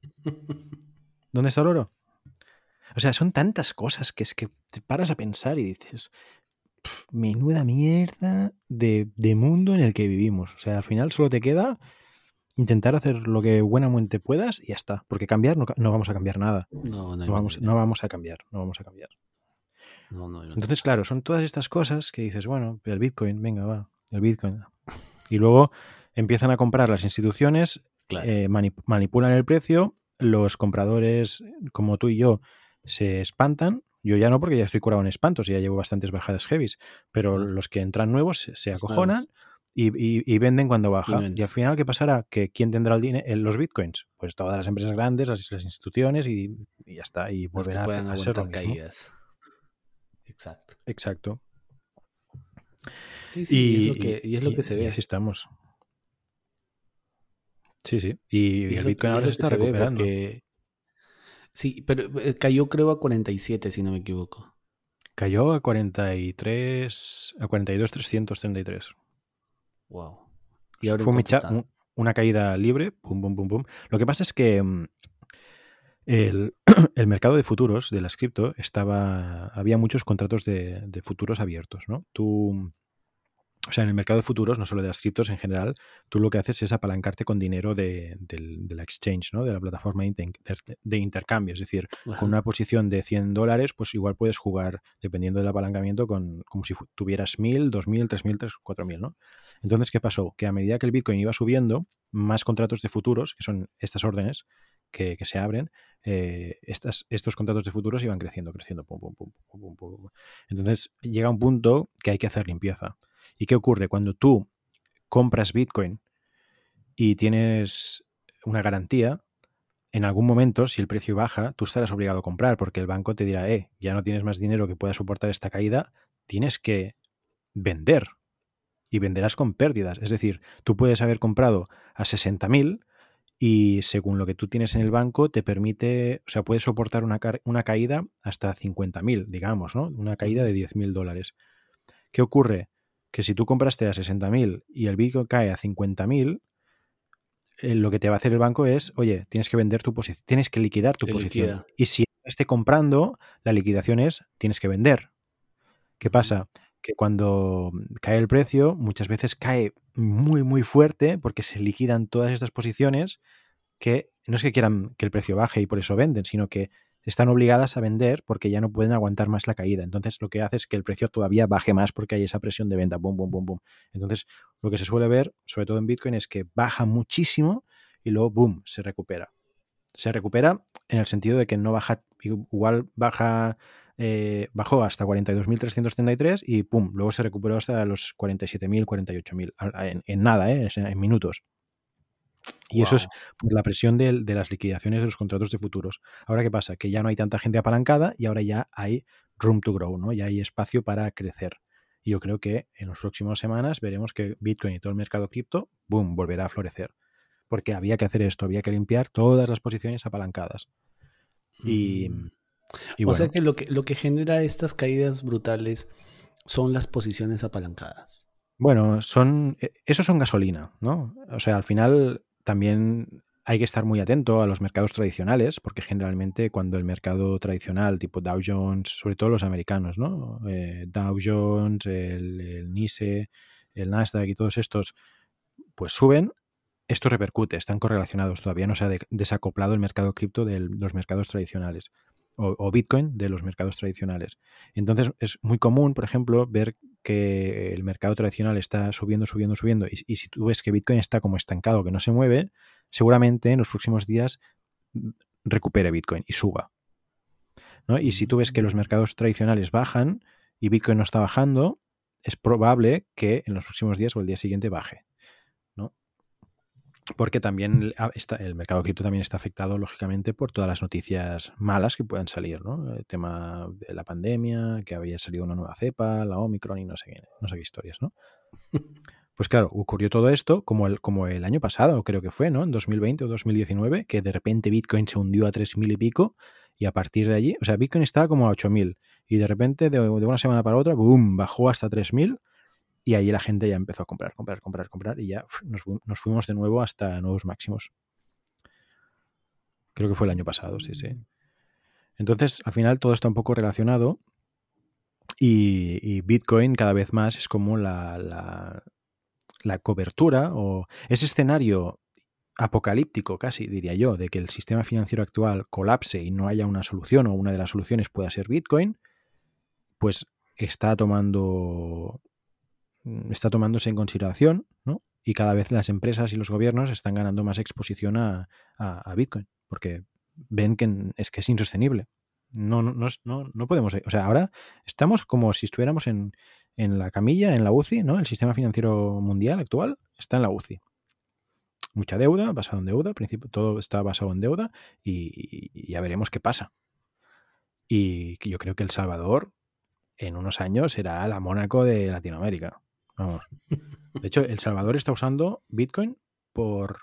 ¿Dónde está el oro? O sea, son tantas cosas que es que te paras a pensar y dices, menuda mierda de, mundo en el que vivimos. O sea, al final solo te queda intentar hacer lo que buenamente puedas y ya está. Porque cambiar no, vamos a cambiar nada. No, no, vamos, no vamos a cambiar. No vamos a cambiar. Entonces, claro, son todas estas cosas que dices, bueno, el Bitcoin, venga, va, el Bitcoin. Y luego empiezan a comprar las instituciones, eh, manipulan el precio, los compradores como tú y yo se espantan. Yo ya no, porque ya estoy curado en espantos y ya llevo bastantes bajadas heavies, pero los que entran nuevos se, acojonan y, venden cuando baja. Y al final, ¿qué pasará? ¿Que ¿Quién tendrá el dinero? Los bitcoins. Pues todas las empresas grandes, las, instituciones y, ya está. Y volverá a, ser caídas. Exacto. Exacto. Sí, sí, y, es lo que, y es lo que se ve. así estamos. Sí, sí. Y, el Bitcoin ahora se está recuperando. Sí, pero eh, cayó creo a 47, si no me equivoco. Cayó a 43, a 42,333. Wow. ¿Y ahora Fue una caída libre, pum, pum, pum, pum. Lo que pasa es que mm, el, mercado de futuros de las cripto estaba, había muchos contratos de, de futuros abiertos, ¿no? Tú o sea, en el mercado de futuros, no solo de las criptos en general, tú lo que haces es apalancarte con dinero de, la exchange, ¿no? De la plataforma de, intercambio. Es decir, con una posición de 100 dólares, pues igual puedes jugar, dependiendo del apalancamiento, con, como si tuvieras 1000, 2000, 3000, 4000, ¿no? Entonces, ¿qué pasó? Que a medida que el Bitcoin iba subiendo, más contratos de futuros, que son estas órdenes que, se abren, eh, estas, estos contratos de futuros iban creciendo, creciendo. Pum, pum, pum, Entonces, llega un punto que hay que hacer limpieza. ¿Y qué ocurre? Cuando tú compras Bitcoin y tienes una garantía, en algún momento, si el precio baja, tú estarás obligado a comprar porque el banco te dirá, eh, ya no tienes más dinero que pueda soportar esta caída, tienes que vender y venderás con pérdidas. Es decir, tú puedes haber comprado a 60.000 y según lo que tú tienes en el banco te permite, o sea, puedes soportar una, una caída hasta 50.000, digamos, ¿no? Una caída de 10.000 dólares. ¿Qué ocurre? Que si tú compraste a 60.000 y el Bitcoin cae a 50.000, eh, lo que te va a hacer el banco es, oye, tienes que vender tu posición, tienes que liquidar tu posición. Y si esté comprando, la liquidación es, tienes que vender. ¿Qué pasa? Que cuando cae el precio, muchas veces cae muy, muy fuerte porque se liquidan todas estas posiciones que no es que quieran que el precio baje y por eso venden, sino que están obligadas a vender porque ya no pueden aguantar más la caída. Entonces lo que hace es que el precio todavía baje más porque hay esa presión de venta. Boom, boom, boom, boom. Entonces lo que se suele ver, sobre todo en Bitcoin, es que baja muchísimo y luego, boom, se recupera. Se recupera en el sentido de que no baja, igual baja, eh, bajó hasta 42.333 y pum, luego se recuperó hasta los 47.000, 48.000 en, en nada, ¿eh? en minutos. Y eso es por la presión de, las liquidaciones de los contratos de futuros. Ahora, ¿qué pasa? Que ya no hay tanta gente apalancada y ahora ya hay room to grow, ¿no? Ya hay espacio para crecer. Y yo creo que en las próximas semanas veremos que Bitcoin y todo el mercado cripto, boom, volverá a florecer. Porque había que hacer esto, había que limpiar todas las posiciones apalancadas. Y, mm. o sea que lo, que lo que genera estas caídas brutales son las posiciones apalancadas. Bueno, son. E, eso son gasolina, ¿no? O sea, al final también hay que estar muy atento a los mercados tradicionales, porque generalmente cuando el mercado tradicional, tipo Dow Jones, sobre todo los americanos, ¿no? Eh, Dow Jones, el, el, NISE, el Nasdaq y todos estos, pues suben, esto repercute, están correlacionados, todavía no se ha desacoplado el mercado cripto de los mercados tradicionales o, Bitcoin de los mercados tradicionales. Entonces es muy común, por ejemplo, ver que el mercado tradicional está subiendo, subiendo, subiendo y, si tú ves que Bitcoin está como estancado, que no se mueve, seguramente en los próximos días mm, recupere Bitcoin y suba. Y si tú ves que los mercados tradicionales bajan y Bitcoin no está bajando, es probable que en los próximos días o el día siguiente baje porque también el mercado cripto también está afectado, lógicamente, por todas las noticias malas que puedan salir, ¿no? El tema de la pandemia, que había salido una nueva cepa, la Omicron y no sé qué, no sé qué historias, ¿no? Pues claro, ocurrió todo esto como el, como el año pasado, creo que fue, ¿no? En 2020 o 2019, que de repente Bitcoin se hundió a 3.000 y pico y a partir de allí, o sea, Bitcoin estaba como a 8.000 y de repente de, de una semana para otra, ¡boom!, bajó hasta 3.000 y ahí la gente ya empezó a comprar, comprar, comprar, comprar y ya nos, fuimos de nuevo hasta nuevos máximos. Creo que fue el año pasado, sí, sí. Mm. Entonces, al final todo está un poco relacionado y, Bitcoin cada vez más es como la, la, la, cobertura o ese escenario apocalíptico casi, diría yo, de que el sistema financiero actual colapse y no haya una solución o una de las soluciones pueda ser Bitcoin, pues está tomando está tomándose en consideración, ¿no? Y cada vez las empresas y los gobiernos están ganando más exposición a, Bitcoin, porque ven que es que es insostenible. No, no, no, no podemos. O sea, ahora estamos como si estuviéramos en, la camilla, en la UCI, ¿no? El sistema financiero mundial actual está en la UCI. Mucha deuda, basado en deuda, principio todo está basado en deuda y ya veremos qué pasa. Y yo creo que El Salvador en unos años será la Mónaco de Latinoamérica. De hecho, El Salvador está usando Bitcoin por...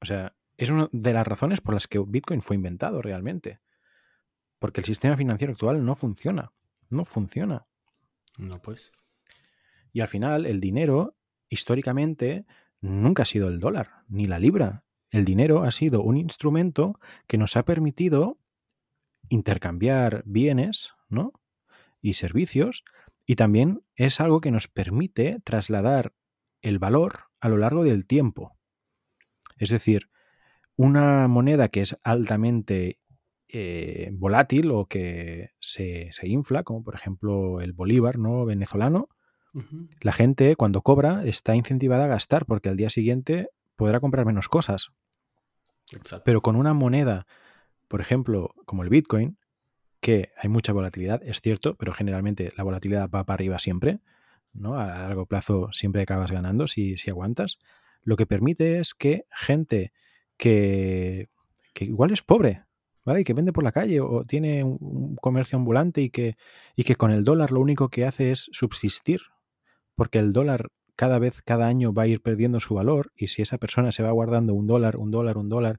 O sea, es una de las razones por las que Bitcoin fue inventado realmente. Porque el sistema financiero actual no funciona. No funciona. No, pues. Y al final, el dinero, históricamente, nunca ha sido el dólar, ni la libra. El dinero ha sido un instrumento que nos ha permitido intercambiar bienes, ¿no? Y servicios Y también es algo que nos permite trasladar el valor a lo largo del tiempo. Es decir, una moneda que es altamente eh, volátil o que se, se, infla, como por ejemplo el bolívar ¿no? venezolano, la gente cuando cobra está incentivada a gastar porque al día siguiente podrá comprar menos cosas. Pero con una moneda, por ejemplo, como el Bitcoin, que hay mucha volatilidad, es cierto, pero generalmente la volatilidad va para arriba siempre, ¿no? A largo plazo siempre acabas ganando si, si aguantas. Lo que permite es que gente que, que igual es pobre, ¿vale? Y que vende por la calle o tiene un, comercio ambulante y que, y que con el dólar lo único que hace es subsistir, porque el dólar cada vez, cada año va a ir perdiendo su valor y si esa persona se va guardando un dólar, un dólar, un dólar,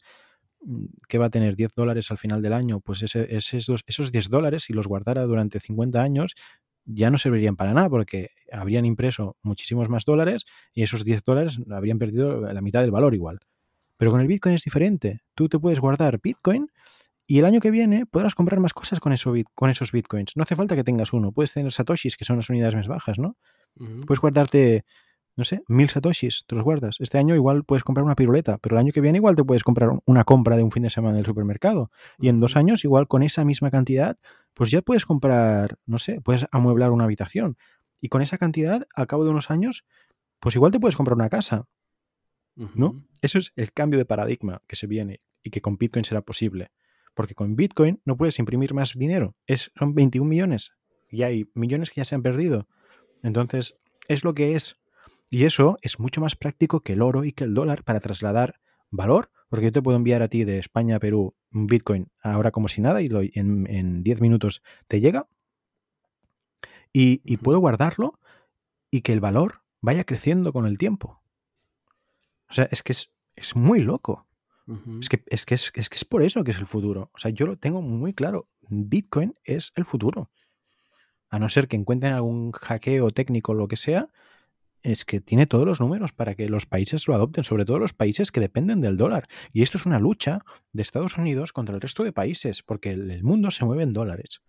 mm, ¿qué va a tener? 10 dólares al final del año, pues ese, esos, esos 10 dólares, si los guardara durante 50 años, ya no servirían para nada porque habrían impreso muchísimos más dólares y esos 10 dólares habrían perdido la mitad del valor igual. Pero con el Bitcoin es diferente. Tú te puedes guardar Bitcoin y el año que viene podrás comprar más cosas con, eso, con esos Bitcoins. No hace falta que tengas uno. Puedes tener Satoshis, que son las unidades más bajas, ¿no? Puedes guardarte, no sé, mil satoshis, te los guardas. Este año igual puedes comprar una piruleta, pero el año que viene igual te puedes comprar una compra de un fin de semana en el supermercado. Y en dos años igual con esa misma cantidad, pues ya puedes comprar, no sé, puedes amueblar una habitación. Y con esa cantidad, al cabo de unos años, pues igual te puedes comprar una casa. ¿No? Eso es el cambio de paradigma que se viene y que con Bitcoin será posible. Porque con Bitcoin no puedes imprimir más dinero. Es, son 21 millones. Y hay millones que ya se han perdido. Entonces, es lo que es. Y eso es mucho más práctico que el oro y que el dólar para trasladar valor, porque yo te puedo enviar a ti de España a Perú un Bitcoin ahora como si nada y lo, en 10 minutos te llega. Y, puedo guardarlo y que el valor vaya creciendo con el tiempo. O sea, es que es, muy loco. es, que, es, que es, es, que es por eso que es el futuro. O sea, yo lo tengo muy claro. Bitcoin es el futuro a no ser que encuentren algún hackeo técnico o lo que sea, es que tiene todos los números para que los países lo adopten, sobre todo los países que dependen del dólar. Y esto es una lucha de Estados Unidos contra el resto de países, porque el mundo se mueve en dólares.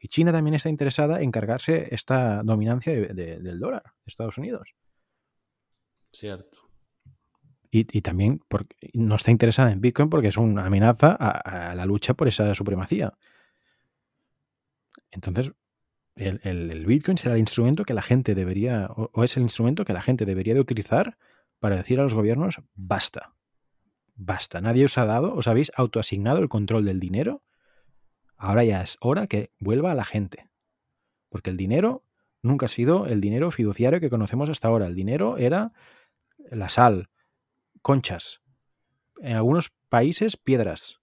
Y China también está interesada en cargarse esta dominancia del dólar de Estados Unidos. Cierto. Y, también no está interesada en Bitcoin porque es una amenaza a la lucha por esa supremacía. Entonces, el, Bitcoin será el instrumento que la gente debería, o, es el instrumento que la gente debería de utilizar para decir a los gobiernos, basta, basta, nadie os ha dado, os habéis autoasignado el control del dinero, ahora ya es hora que vuelva a la gente. Porque el dinero nunca ha sido el dinero fiduciario que conocemos hasta ahora. El dinero era la sal, conchas, en algunos países piedras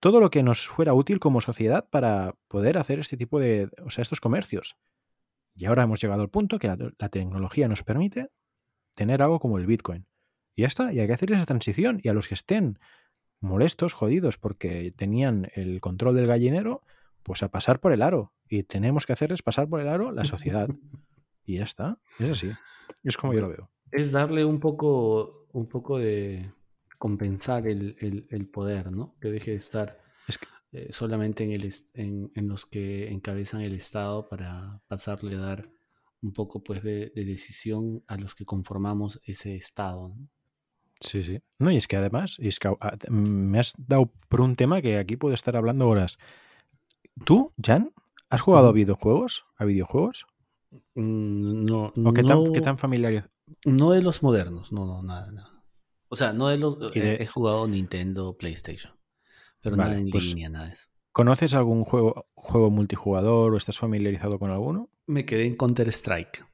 todo lo que nos fuera útil como sociedad para poder hacer este tipo de, o sea, estos comercios. Y ahora hemos llegado al punto que la, tecnología nos permite tener algo como el Bitcoin. Y ya está, y hay que hacer esa transición. Y a los que estén molestos, jodidos, porque tenían el control del gallinero, pues a pasar por el aro. Y tenemos que hacerles pasar por el aro la sociedad. Y ya está. Es así. Es como yo lo veo. Es darle un poco, un poco de, compensar el, poder, ¿no? Que deje de estar eh, solamente en, el, en, los que encabezan el Estado para pasarle a dar un poco pues de, decisión a los que conformamos ese Estado. ¿no? Sí, sí. No, y es que además, es que me has dado por un tema que aquí puedo estar hablando horas. ¿Tú, Jan, has jugado a videojuegos? ¿A videojuegos? Mm, no, ¿O qué, tan, qué tan familiar? No de los modernos, no, no, nada, nada. O sea, no de los, he, jugado Nintendo, PlayStation, pero nada en pues línea, nada de eso. ¿Conoces algún juego, juego multijugador o estás familiarizado con alguno? Me quedé en Counter Strike.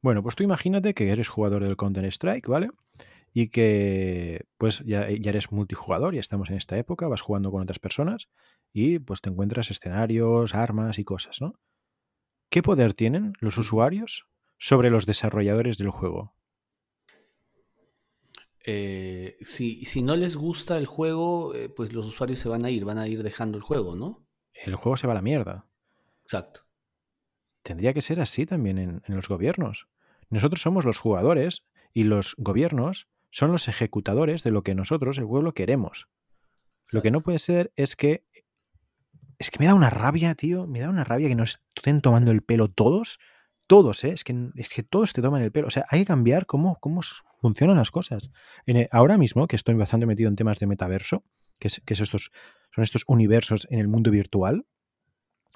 Bueno, pues tú imagínate que eres jugador del Counter Strike, ¿vale? Y que pues ya, ya eres multijugador, ya estamos en esta época, vas jugando con otras personas y pues te encuentras escenarios, armas y cosas, ¿no? ¿Qué poder tienen los usuarios sobre los desarrolladores del juego? Eh, si, si, no les gusta el juego, eh, pues los usuarios se van a ir, van a ir dejando el juego, ¿no? El juego se va a la mierda. Exacto. Tendría que ser así también en, los gobiernos. Nosotros somos los jugadores y los gobiernos son los ejecutadores de lo que nosotros, el pueblo, queremos. Lo que no puede ser es que es que me da una rabia, tío, me da una rabia que nos estén tomando el pelo todos, todos, ¿eh? Es que, es que todos te toman el pelo. O sea, hay que cambiar cómo, cómo funcionan las cosas. En ahora mismo, que estoy bastante metido en temas de metaverso, que, es, que es estos, son estos universos en el mundo virtual,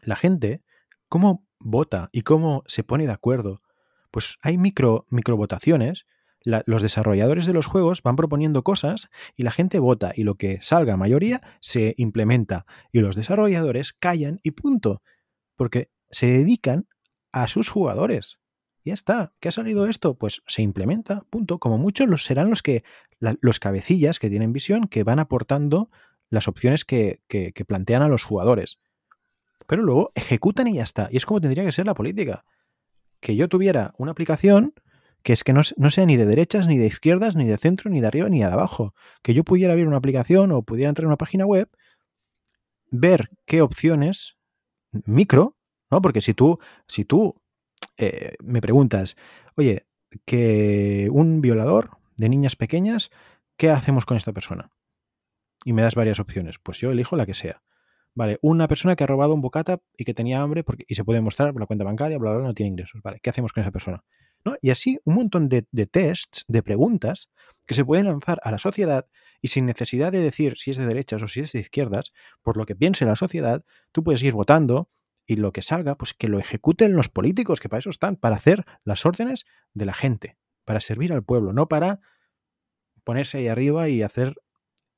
la gente, cómo vota y cómo se pone de acuerdo. Pues hay micro, micro votaciones los desarrolladores de los juegos van proponiendo cosas y la gente vota y lo que salga mayoría se implementa y los desarrolladores callan y punto. Porque se dedican a sus jugadores. Ya está. ¿Qué ha salido esto? Pues se implementa, punto. Como muchos los serán los que, los cabecillas que tienen visión, que van aportando las opciones que, que plantean a los jugadores. Pero luego ejecutan y ya está. Y es como tendría que ser la política. Que yo tuviera una aplicación que es que no, sea ni de derechas, ni de izquierdas, ni de centro, ni de arriba, ni de abajo. Que yo pudiera abrir una aplicación o pudiera entrar en una página web, ver qué opciones micro, ¿no? Porque si tú, si tú eh, me preguntas, oye, que un violador de niñas pequeñas, ¿qué hacemos con esta persona? Y me das varias opciones. Pues yo elijo la que sea. Vale, una persona que ha robado un bocata y que tenía hambre y se puede mostrar por la cuenta bancaria, bla, bla, bla, no tiene ingresos. Vale, ¿qué hacemos con esa persona? Y así un montón de, tests, de preguntas que se pueden lanzar a la sociedad y sin necesidad de decir si es de derechas o si es de izquierdas, por lo que piense la sociedad, tú puedes ir votando y lo que salga, pues que lo ejecuten los políticos, que para eso están, para hacer las órdenes de la gente, para servir al pueblo, no para ponerse ahí arriba y hacer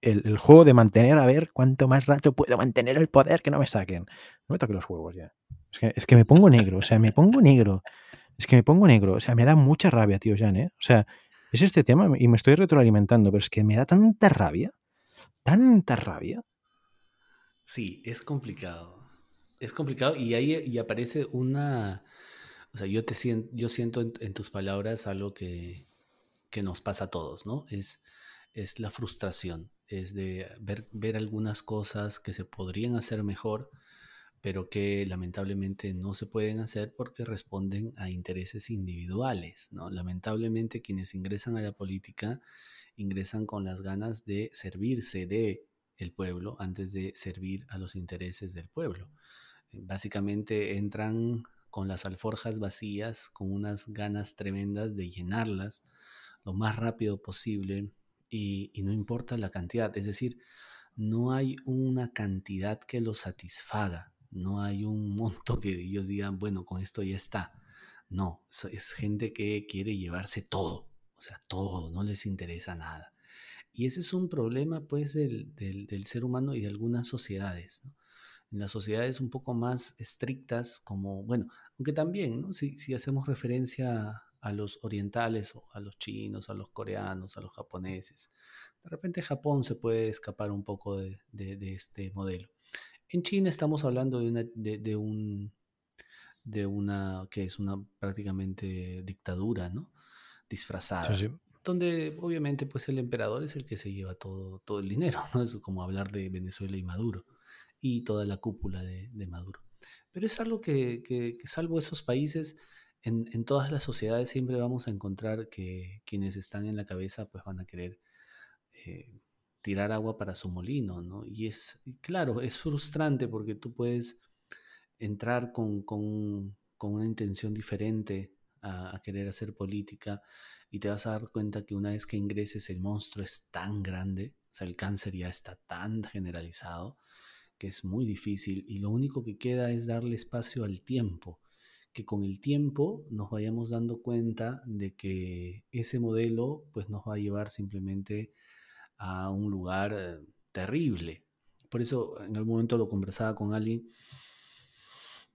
el, juego de mantener a ver cuánto más rato puedo mantener el poder que no me saquen. No me toque los juegos ya. Es que, es que me pongo negro, o sea, me pongo negro. Es que me pongo negro. O sea, me da mucha rabia, tío Jan, ¿eh? O sea, es este tema y me estoy retroalimentando, pero es que me da tanta rabia, tanta rabia. Sí, es complicado. Es complicado y ahí y aparece una... O sea, yo, te siento, yo siento en, tus palabras algo que, que, nos pasa a todos, ¿no? Es, es la frustración, es de ver, ver algunas cosas que se podrían hacer mejor pero que lamentablemente no se pueden hacer porque responden a intereses individuales. ¿no? Lamentablemente quienes ingresan a la política ingresan con las ganas de servirse de el pueblo antes de servir a los intereses del pueblo. Básicamente entran con las alforjas vacías, con unas ganas tremendas de llenarlas lo más rápido posible y, no importa la cantidad, es decir, no hay una cantidad que los satisfaga no hay un monto que ellos digan, bueno, con esto ya está. No, es gente que quiere llevarse todo, o sea, todo, no les interesa nada. Y ese es un problema, pues, del, ser humano y de algunas sociedades. En las sociedades un poco más estrictas, como, bueno, aunque también, ¿no? si, hacemos referencia a los orientales, o a los chinos, a los coreanos, a los japoneses, de repente Japón se puede escapar un poco de este modelo. En China estamos hablando de una, de, un, de una, que es una prácticamente dictadura, ¿no? Disfrazada. Donde obviamente pues el emperador es el que se lleva todo, todo el dinero, ¿no? Es como hablar de Venezuela y Maduro y toda la cúpula de, Maduro. Pero es algo que, que, salvo esos países, en, en, todas las sociedades siempre vamos a encontrar que quienes están en la cabeza pues van a querer eh, tirar agua para su molino, ¿no? Y es, claro, es frustrante porque tú puedes entrar con, una intención diferente a, querer hacer política y te vas a dar cuenta que una vez que ingreses el monstruo es tan grande, o sea, el cáncer ya está tan generalizado que es muy difícil y lo único que queda es darle espacio al tiempo, que con el tiempo nos vayamos dando cuenta de que ese modelo pues nos va a llevar simplemente a un lugar eh, terrible. Por eso en algún momento lo conversaba con alguien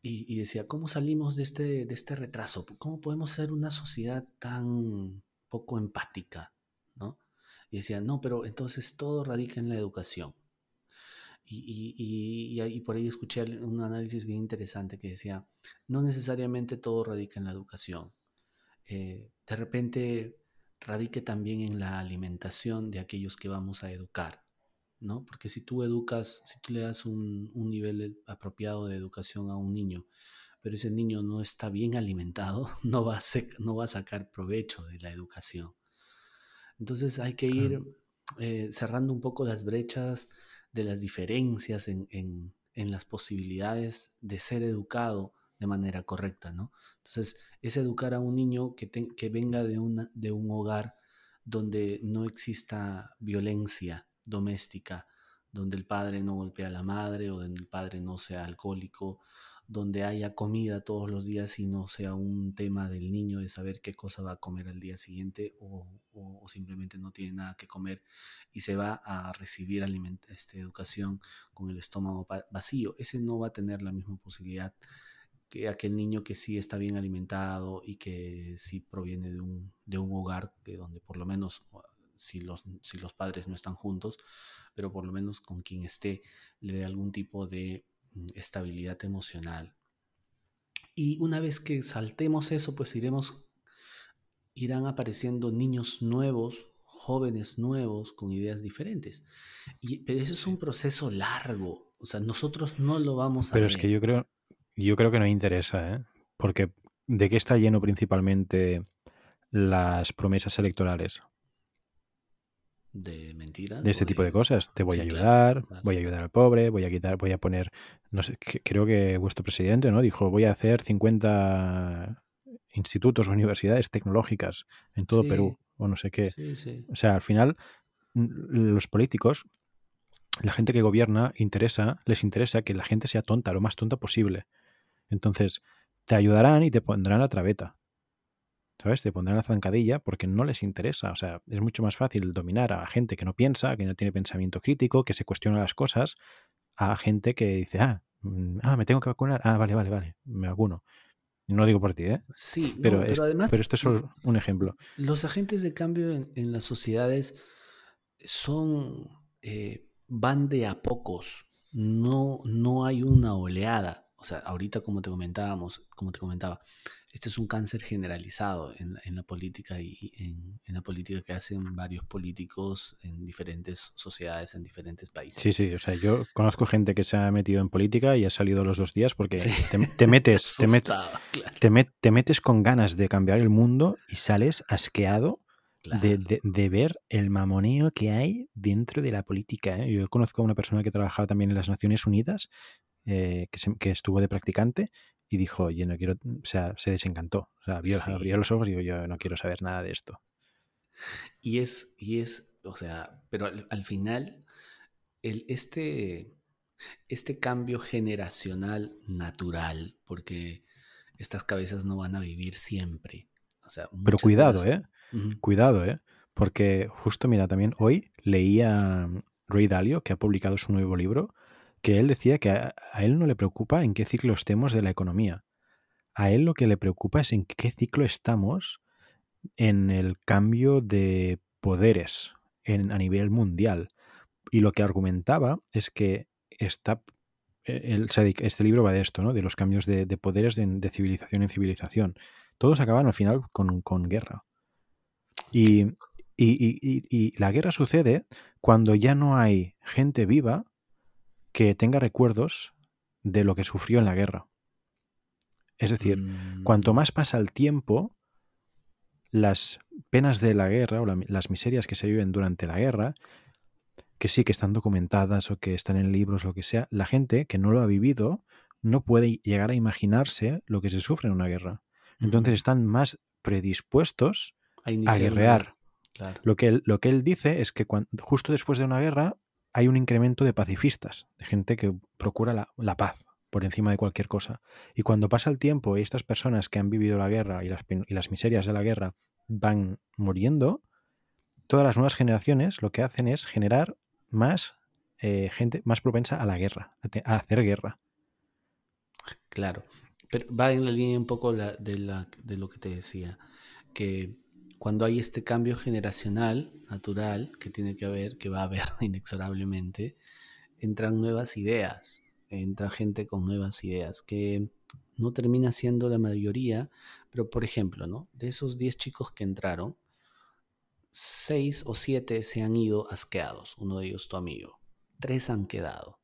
y, decía, ¿cómo salimos de este, de este retraso? ¿Cómo podemos ser una sociedad tan poco empática? ¿no? Y decía, no, pero entonces todo radica en la educación. Y, y, y, por ahí escuché un análisis bien interesante que decía, no necesariamente todo radica en la educación. Eh, de repente radique también en la alimentación de aquellos que vamos a educar, ¿no? Porque si tú educas, si tú le das un, nivel apropiado de educación a un niño, pero ese niño no está bien alimentado, no va a, no va a sacar provecho de la educación. Entonces hay que ir eh, cerrando un poco las brechas de las diferencias en, en las posibilidades de ser educado de manera correcta, ¿no? Entonces, es educar a un niño que, que venga de, una, de un hogar donde no exista violencia doméstica, donde el padre no golpea a la madre o donde el padre no sea alcohólico, donde haya comida todos los días y no sea un tema del niño de saber qué cosa va a comer al día siguiente o, simplemente no tiene nada que comer y se va a recibir este, educación con el estómago vacío. Ese no va a tener la misma posibilidad que aquel niño que sí está bien alimentado y que sí proviene de un, de un hogar que donde por lo menos si los, si los padres no están juntos, pero por lo menos con quien esté le dé algún tipo de estabilidad emocional. Y una vez que saltemos eso, pues iremos, irán apareciendo niños nuevos, jóvenes nuevos, con ideas diferentes. Y, pero eso es un proceso largo. O sea, nosotros no lo vamos a Pero es que yo creo, yo creo que no interesa, ¿eh? Porque ¿de qué está lleno principalmente las promesas electorales? De mentiras. De este tipo de cosas. Te voy a ayudar, voy a ayudar al pobre, voy a quitar, voy a poner, no sé, creo que vuestro presidente, ¿no? Dijo, voy a hacer 50 institutos o universidades tecnológicas en todo Perú, o no sé qué. o sea, al final, los políticos, la gente que gobierna, interesa, les interesa que la gente sea tonta, lo más tonta posible. Entonces, te ayudarán y te pondrán la traveta. ¿Sabes? Te pondrán la zancadilla porque no les interesa. O sea, es mucho más fácil dominar a gente que no piensa, que no tiene pensamiento crítico, que se cuestiona las cosas, a gente que dice, ah, mm, ah, me tengo que vacunar. Ah, vale, vale, vale, me vacuno. No digo por ti, ¿eh? Sí, pero, además. Pero esto es solo un ejemplo. Los agentes de cambio en, las sociedades son. Eh, van de a pocos. No, no hay una oleada. Sea, ahorita como te comentábamos, como te comentaba, este es un cáncer generalizado en, la política y en, la política que hacen varios políticos en diferentes sociedades, en diferentes países. Sí, sí, o sea, yo conozco gente que se ha metido en política y ha salido los dos días porque te, metes, te, metes con ganas de cambiar el mundo y sales asqueado de, ver el mamoneo que hay dentro de la política. ¿eh? Yo conozco a una persona que trabajaba también en las Naciones Unidas, eh, que, que, estuvo de practicante y dijo, oye, no quiero, o sea, se desencantó, o sea, abrió, los ojos y dijo, yo no quiero saber nada de esto. Y es, y es, o sea, pero al, final, el, este, este cambio generacional natural, porque estas cabezas no van a vivir siempre. O sea, pero cuidado, ¿eh? Cuidado, ¿eh? Porque justo, mira, también hoy leía Ray Dalio, que ha publicado su nuevo libro, que él decía que a, él no le preocupa en qué ciclo estemos de la economía. A él lo que le preocupa es en qué ciclo estamos en el cambio de poderes en, a nivel mundial. Y lo que argumentaba es que está, e, este libro va de esto, ¿no? de los cambios de, poderes de, civilización en civilización. Todos acaban al final con, guerra. Y, y, la guerra sucede cuando ya no hay gente viva que tenga recuerdos de lo que sufrió en la guerra. Es decir, cuanto mm. más pasa el tiempo, las penas de la guerra o las miserias que se viven durante la guerra, que sí que están documentadas o que están en libros o lo que sea, la gente que no lo ha vivido no puede llegar a imaginarse lo que se sufre en una guerra. Entonces están más predispuestos a, guerrear. Lo, que él, lo que él dice es que justo después de una guerra hay un incremento de pacifistas, de gente que procura la, paz por encima de cualquier cosa. Y cuando pasa el tiempo y estas personas que han vivido la guerra y las, miserias de la guerra van muriendo, todas las nuevas generaciones lo que hacen es generar más eh, gente más propensa a la guerra, a, hacer guerra. Claro, pero va en la línea un poco de, de lo que te decía, que cuando hay este cambio generacional natural que tiene que haber, que va a haber inexorablemente, entran nuevas ideas, entra gente con nuevas ideas que no termina siendo la mayoría, pero por ejemplo, ¿no? De esos 10 chicos que entraron, 6 o 7 se han ido asqueados, uno de ellos tu amigo. Tres han quedado.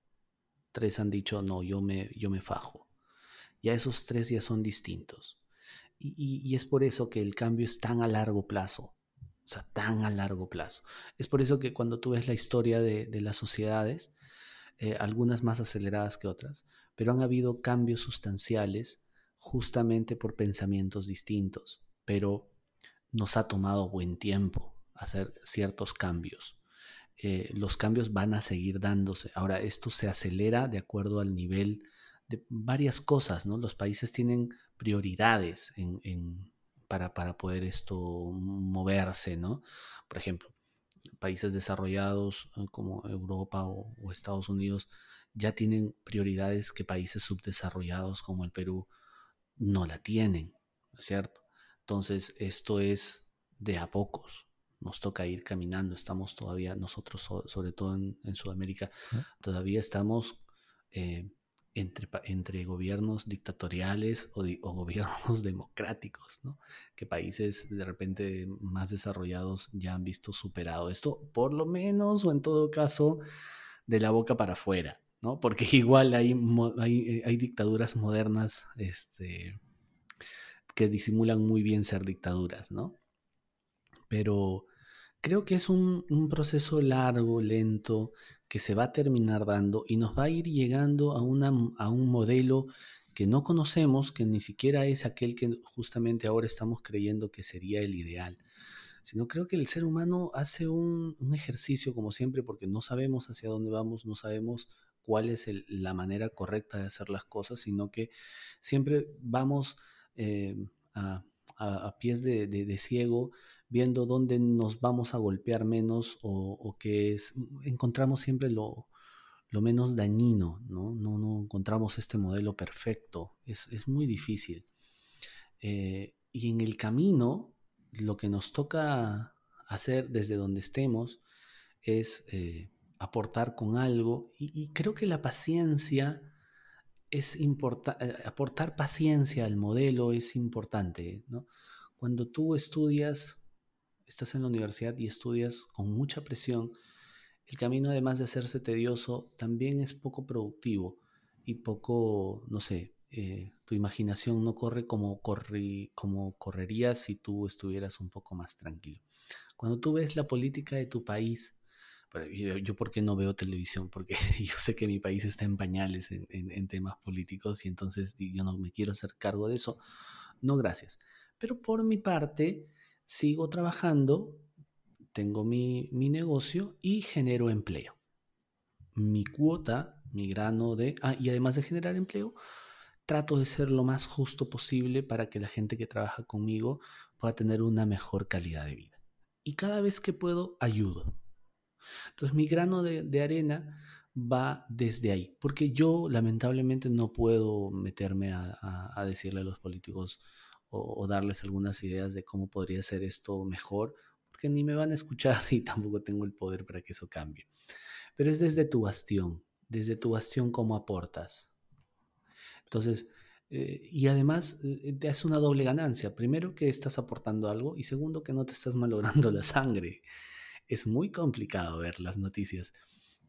Tres han dicho, no, yo me, yo me fajo. Ya esos tres ya son distintos. Y, es por eso que el cambio es tan a largo plazo. O sea, tan a largo plazo. Es por eso que cuando tú ves la historia de, las sociedades, eh, algunas más aceleradas que otras, pero han habido cambios sustanciales justamente por pensamientos distintos, pero nos ha tomado buen tiempo hacer ciertos cambios. Eh, los cambios van a seguir dándose. Ahora, esto se acelera de acuerdo al nivel de varias cosas, ¿no? Los países tienen prioridades en, para, para, poder esto moverse, ¿no? Por ejemplo, países desarrollados eh, como Europa o, o Estados Unidos ya tienen prioridades que países subdesarrollados como el Perú no la tienen, ¿no es cierto? Entonces, esto es de a pocos. Nos toca ir caminando. Estamos todavía, nosotros, sobre todo en, Sudamérica, todavía estamos eh, entre, entre gobiernos dictatoriales o, gobiernos democráticos, ¿no? Que países de repente más desarrollados ya han visto superado esto, por lo menos, o en todo caso, de la boca para afuera, ¿no? Porque igual hay, hay, hay dictaduras modernas, este que disimulan muy bien ser dictaduras, ¿no? Pero creo que es un, proceso largo, lento, que se va a terminar dando y nos va a ir llegando a, una, a un modelo que no conocemos, que ni siquiera es aquel que justamente ahora estamos creyendo que sería el ideal, sino creo que el ser humano hace un, ejercicio, como siempre, porque no sabemos hacia dónde vamos, no sabemos cuál es la manera correcta de hacer las cosas, sino que siempre vamos eh, a, pies de, ciego, viendo dónde nos vamos a golpear menos o, que es, encontramos siempre lo, menos dañino, ¿no? ¿no? encontramos este modelo perfecto, es, muy difícil. Eh, y en el camino, lo que nos toca hacer desde donde estemos es eh, aportar con algo y creo que la paciencia es importante, eh, aportar paciencia al modelo es importante, ¿no? Cuando tú estudias, estás en la universidad y estudias con mucha presión, el camino además de hacerse tedioso también es poco productivo y poco, no sé, eh, tu imaginación no corre como, corri, como correría si tú estuvieras un poco más tranquilo. Cuando tú ves la política de tu país, yo, yo por qué no veo televisión, porque yo sé que mi país está en pañales en, temas políticos y entonces yo no me quiero hacer cargo de eso. No, gracias. Pero por mi parte, sigo trabajando, tengo mi, mi negocio y genero empleo. Mi cuota, mi grano de... Ah, y además de generar empleo, trato de ser lo más justo posible para que la gente que trabaja conmigo pueda tener una mejor calidad de vida. Y cada vez que puedo, ayudo entonces mi grano de, arena va desde ahí, porque yo lamentablemente no puedo meterme a, decirle a los políticos o, darles algunas ideas de cómo podría ser esto mejor, porque ni me van a escuchar y tampoco tengo el poder para que eso cambie. Pero es desde tu bastión, desde tu bastión cómo aportas. Entonces, eh, y además eh, te hace una doble ganancia. Primero que estás aportando algo y segundo que no te estás malogrando la sangre es muy complicado ver las noticias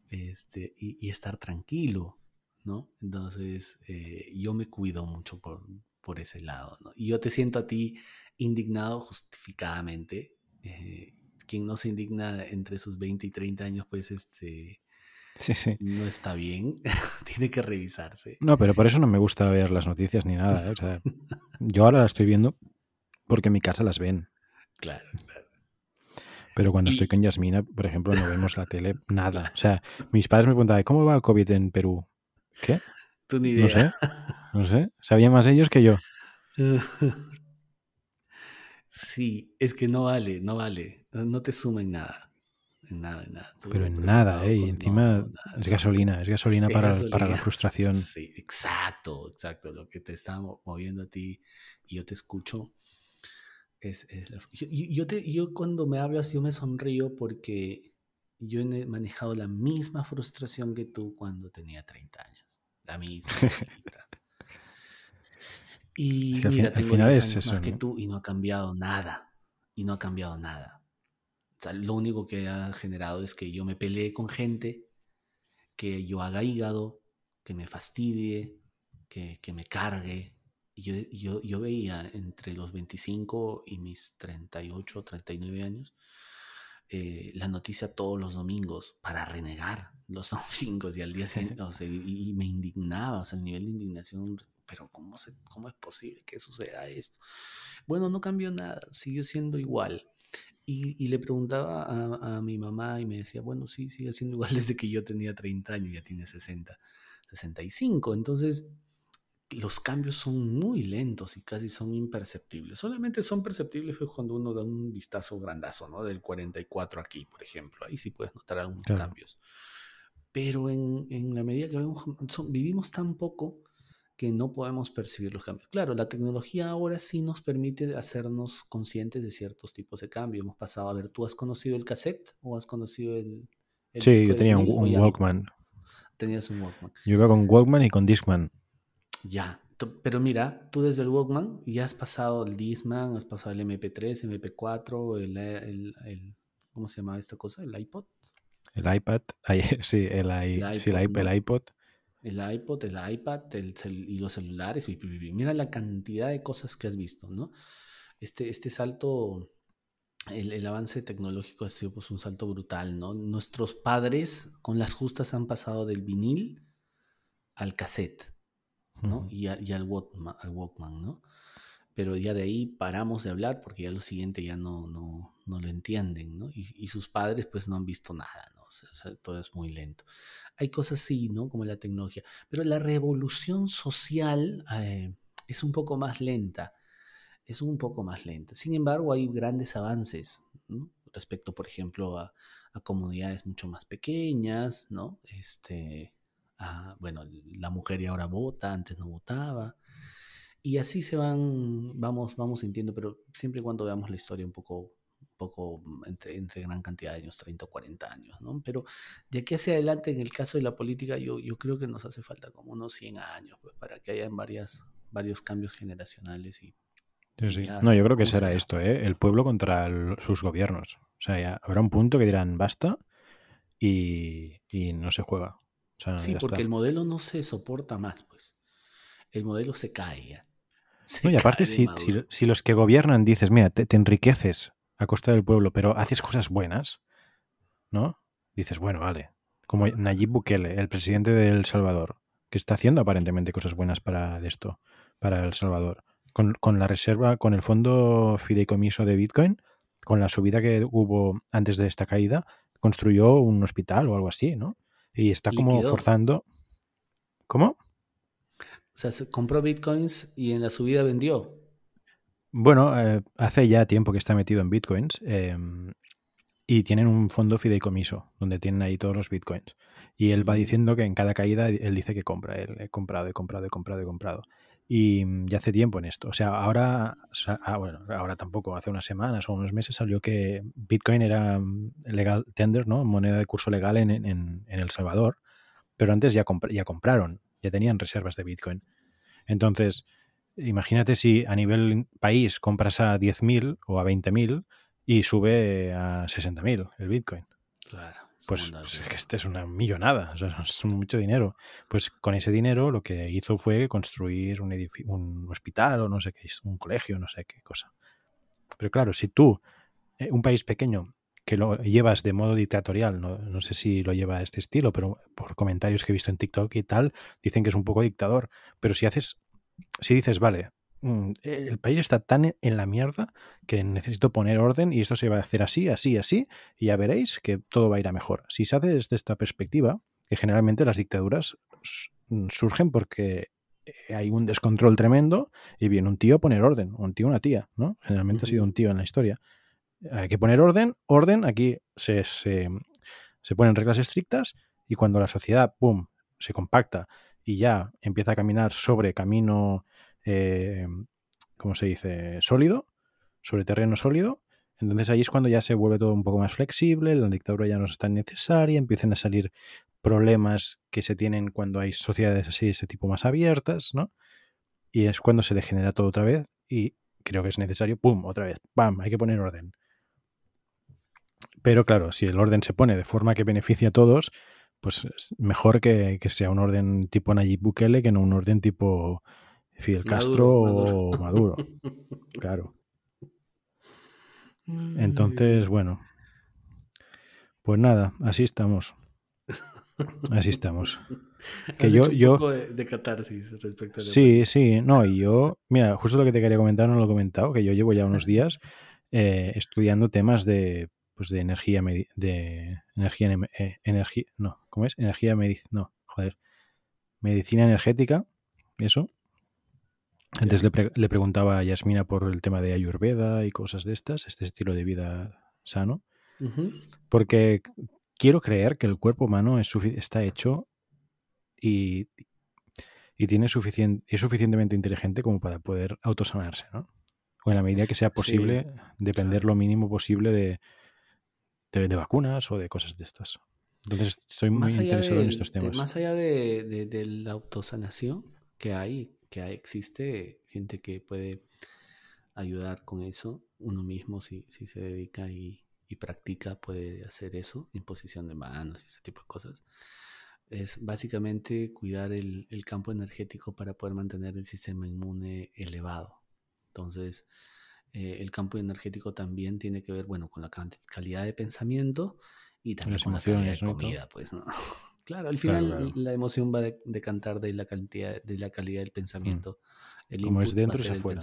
este, y, estar tranquilo, ¿no? Entonces, eh, yo me cuido mucho por, por ese lado, ¿no? Y yo te siento a ti indignado justificadamente. Eh, quien no se indigna entre sus 20 y 30 años, pues este... Sí, sí. No está bien, tiene que revisarse. No, pero por eso no me gusta ver las noticias ni nada. ¿eh? O sea, yo ahora las estoy viendo porque en mi casa las ven. Claro, claro. Pero cuando estoy con Yasmina, por ejemplo, no vemos la tele, nada. O sea, mis padres me preguntaban, ¿cómo va el COVID en Perú? ¿Qué? Tú ni idea. No sé, no sé. Sabían más ellos que yo. Sí, es que no vale, no vale. No te suma en nada. En nada, en nada. pero en nada, ¿eh? Y encima es gasolina, es gasolina, para, para, la frustración. Sí, exacto, exacto. Lo que te está moviendo a ti y yo te escucho yo, te, yo cuando me hablas, yo me sonrío porque yo he manejado la misma frustración que tú cuando tenía 30 años. La misma. y mira, tengo años más que tú y no ha cambiado nada. Y no ha cambiado nada. lo único que ha generado es que yo me peleé con gente, que yo haga hígado, que me fastidie, que, que me cargue, y yo, yo, veía entre los 25 y mis 38, 39 años, eh, la noticia todos los domingos para renegar los domingos y al día siguiente, y, me indignaba, o sea, el nivel de indignación, pero ¿cómo, ¿cómo es posible que suceda esto? Bueno, no cambió nada, siguió siendo igual. Y, le preguntaba a, a, mi mamá y me decía, bueno, sí, sigue siendo igual desde que yo tenía 30 años, ya tiene 60, 65. Entonces, los cambios son muy lentos y casi son imperceptibles. Solamente son perceptibles pues, cuando uno da un vistazo grandazo, ¿no? Del 44 aquí, por ejemplo. Ahí sí puedes notar algunos cambios. Pero en, en, la medida que vivimos tan poco que no podemos percibir los cambios. Claro, la tecnología ahora sí nos permite hacernos conscientes de ciertos tipos de cambios. Hemos pasado a ver, ¿tú has conocido el cassette o has conocido el... sí, yo tenía un, un Walkman. Tenías un Walkman. Yo iba con Walkman y con Discman. Ya, pero mira, tú desde el Walkman ya has pasado el Discman, has pasado el MP3, MP4, el, el, ¿cómo se llama esta cosa? ¿El iPod? El iPad, sí, el, iPod, el, iPod. El iPod, el iPad y los celulares. Mira la cantidad de cosas que has visto, ¿no? Este, este salto, el, el, avance tecnológico ha sido pues, un salto brutal, ¿no? Nuestros padres con las justas han pasado del vinil al cassette y, al, Walkman, ¿no? Pero ya de ahí paramos de hablar porque ya lo siguiente ya no, no, no lo entienden, ¿no? Y, sus padres pues no han visto nada, ¿no? O sea, todo es muy lento. Hay cosas así, ¿no? Como la tecnología. Pero la revolución social eh, es un poco más lenta. Es un poco más lenta. Sin embargo, hay grandes avances, ¿no? Respecto, por ejemplo, a, a comunidades mucho más pequeñas, ¿no? Este, bueno, la mujer y ahora vota, antes no votaba. Y así se van, vamos, vamos sintiendo, pero siempre y cuando veamos la historia un poco, un poco entre, entre gran cantidad de años, 30 o 40 años, ¿no? Pero de aquí hacia adelante, en el caso de la política, yo, yo creo que nos hace falta como unos 100 años, pues, para que hayan varias, varios cambios generacionales y, No, yo creo que será esto, ¿eh? el pueblo contra sus gobiernos. O sea, ya habrá un punto que dirán basta y, y no se juega sí, porque el modelo no se soporta más, pues. El modelo se cae no, y aparte, si, si, los que gobiernan dices, mira, te, enriqueces a costa del pueblo, pero haces cosas buenas, ¿no? Dices, bueno, vale. Como Nayib Bukele, el presidente de El Salvador, que está haciendo aparentemente cosas buenas para esto, para El Salvador. Con, con la reserva, con el fondo fideicomiso de Bitcoin, con la subida que hubo antes de esta caída, construyó un hospital o algo así, ¿no? Y está como forzando. ¿Cómo? O sea, se compró bitcoins y en la subida vendió. Bueno, eh, hace ya tiempo que está metido en bitcoins em, y tienen un fondo fideicomiso donde tienen ahí todos los bitcoins. Y él va mm. diciendo que en cada caída él dice que compra. Él he comprado, he comprado, he comprado, he comprado. Y mm, ya hace tiempo en esto. O sea, ahora, ah, bueno, ahora tampoco, hace unas semanas o unos meses salió que Bitcoin era mm, legal tender, ¿no? Moneda de curso legal en, en, El Salvador. Pero antes ya, ya compraron, ya tenían reservas de Bitcoin. Entonces, imagínate si a nivel país compras a 10.000 o a 20.000 y sube a 60.000 el Bitcoin. Claro. Pues, pues, es que este es una millonada, es mucho dinero. Pues con ese dinero lo que hizo fue construir un, un hospital o no sé qué, un colegio, no sé qué cosa. Pero claro, si tú, eh, un país pequeño, que lo llevas de modo dictatorial, no, no, sé si lo lleva a este estilo, pero por comentarios que he visto en TikTok y tal, dicen que es un poco dictador. Pero si haces, si dices, vale, el país está tan en la mierda que necesito poner orden y esto se va a hacer así, así, así, y ya veréis que todo va a ir a mejor. Si se hace desde esta perspectiva, que generalmente las dictaduras mm, surgen porque eh, hay un descontrol tremendo y viene un tío a poner orden, un tío, una tía, ¿no? Generalmente ha sido un tío en la historia. Hay que poner orden, orden, aquí se, se, se ponen reglas estrictas y cuando la sociedad, ¡pum!, se compacta y ya empieza a caminar sobre camino eh, ¿cómo se dice? Sólido, sobre terreno sólido. Entonces ahí es cuando ya se vuelve todo un poco más flexible, la dictadura ya no es tan necesaria, empiezan a salir problemas que se tienen cuando hay sociedades así de este tipo más abiertas, ¿no? Y es cuando se degenera todo otra vez y creo que es necesario, ¡pum!, otra vez, ¡pam!, hay que poner orden. Pero claro, si el orden se pone de forma que beneficia a todos, pues es mejor que, que sea un orden tipo Nayib Bukele que no un orden tipo Fidel Castro o Maduro. claro. Entonces, bueno, Pues nada, así estamos. Así estamos. Que yo, yo... Un poco de, catarsis respecto a Sí, sí, no, y yo, mira, justo lo que te quería comentar no lo he comentado, que yo llevo ya unos días eh, estudiando temas de, pues de energía, de energía, eh, energía, no, ¿cómo es? Energía, no, joder, medicina energética, eso. Antes le, le, preguntaba a Yasmina por el tema de Ayurveda y cosas de estas, este estilo de vida sano. Porque quiero creer que el cuerpo humano es está hecho y, y tiene suficien es suficientemente inteligente como para poder autosanarse, ¿no? O en la medida que sea posible, depender lo mínimo posible de, de, vacunas o de cosas de estas. Entonces, estoy muy interesado en estos temas. más allá de, de, la autosanación que hay, que existe gente que puede ayudar con eso, uno mismo si, si se dedica y, y practica puede hacer eso, imposición de manos y ese tipo de cosas. Es básicamente cuidar el, el campo energético para poder mantener el sistema inmune elevado. Entonces, eh, el campo energético también tiene que ver, bueno, con la calidad de pensamiento y también con la calidad de comida, pues, ¿no? Claro, al final la emoción va a decantar de la cantidad, de la calidad del mm. pensamiento. El Como es dentro, es afuera.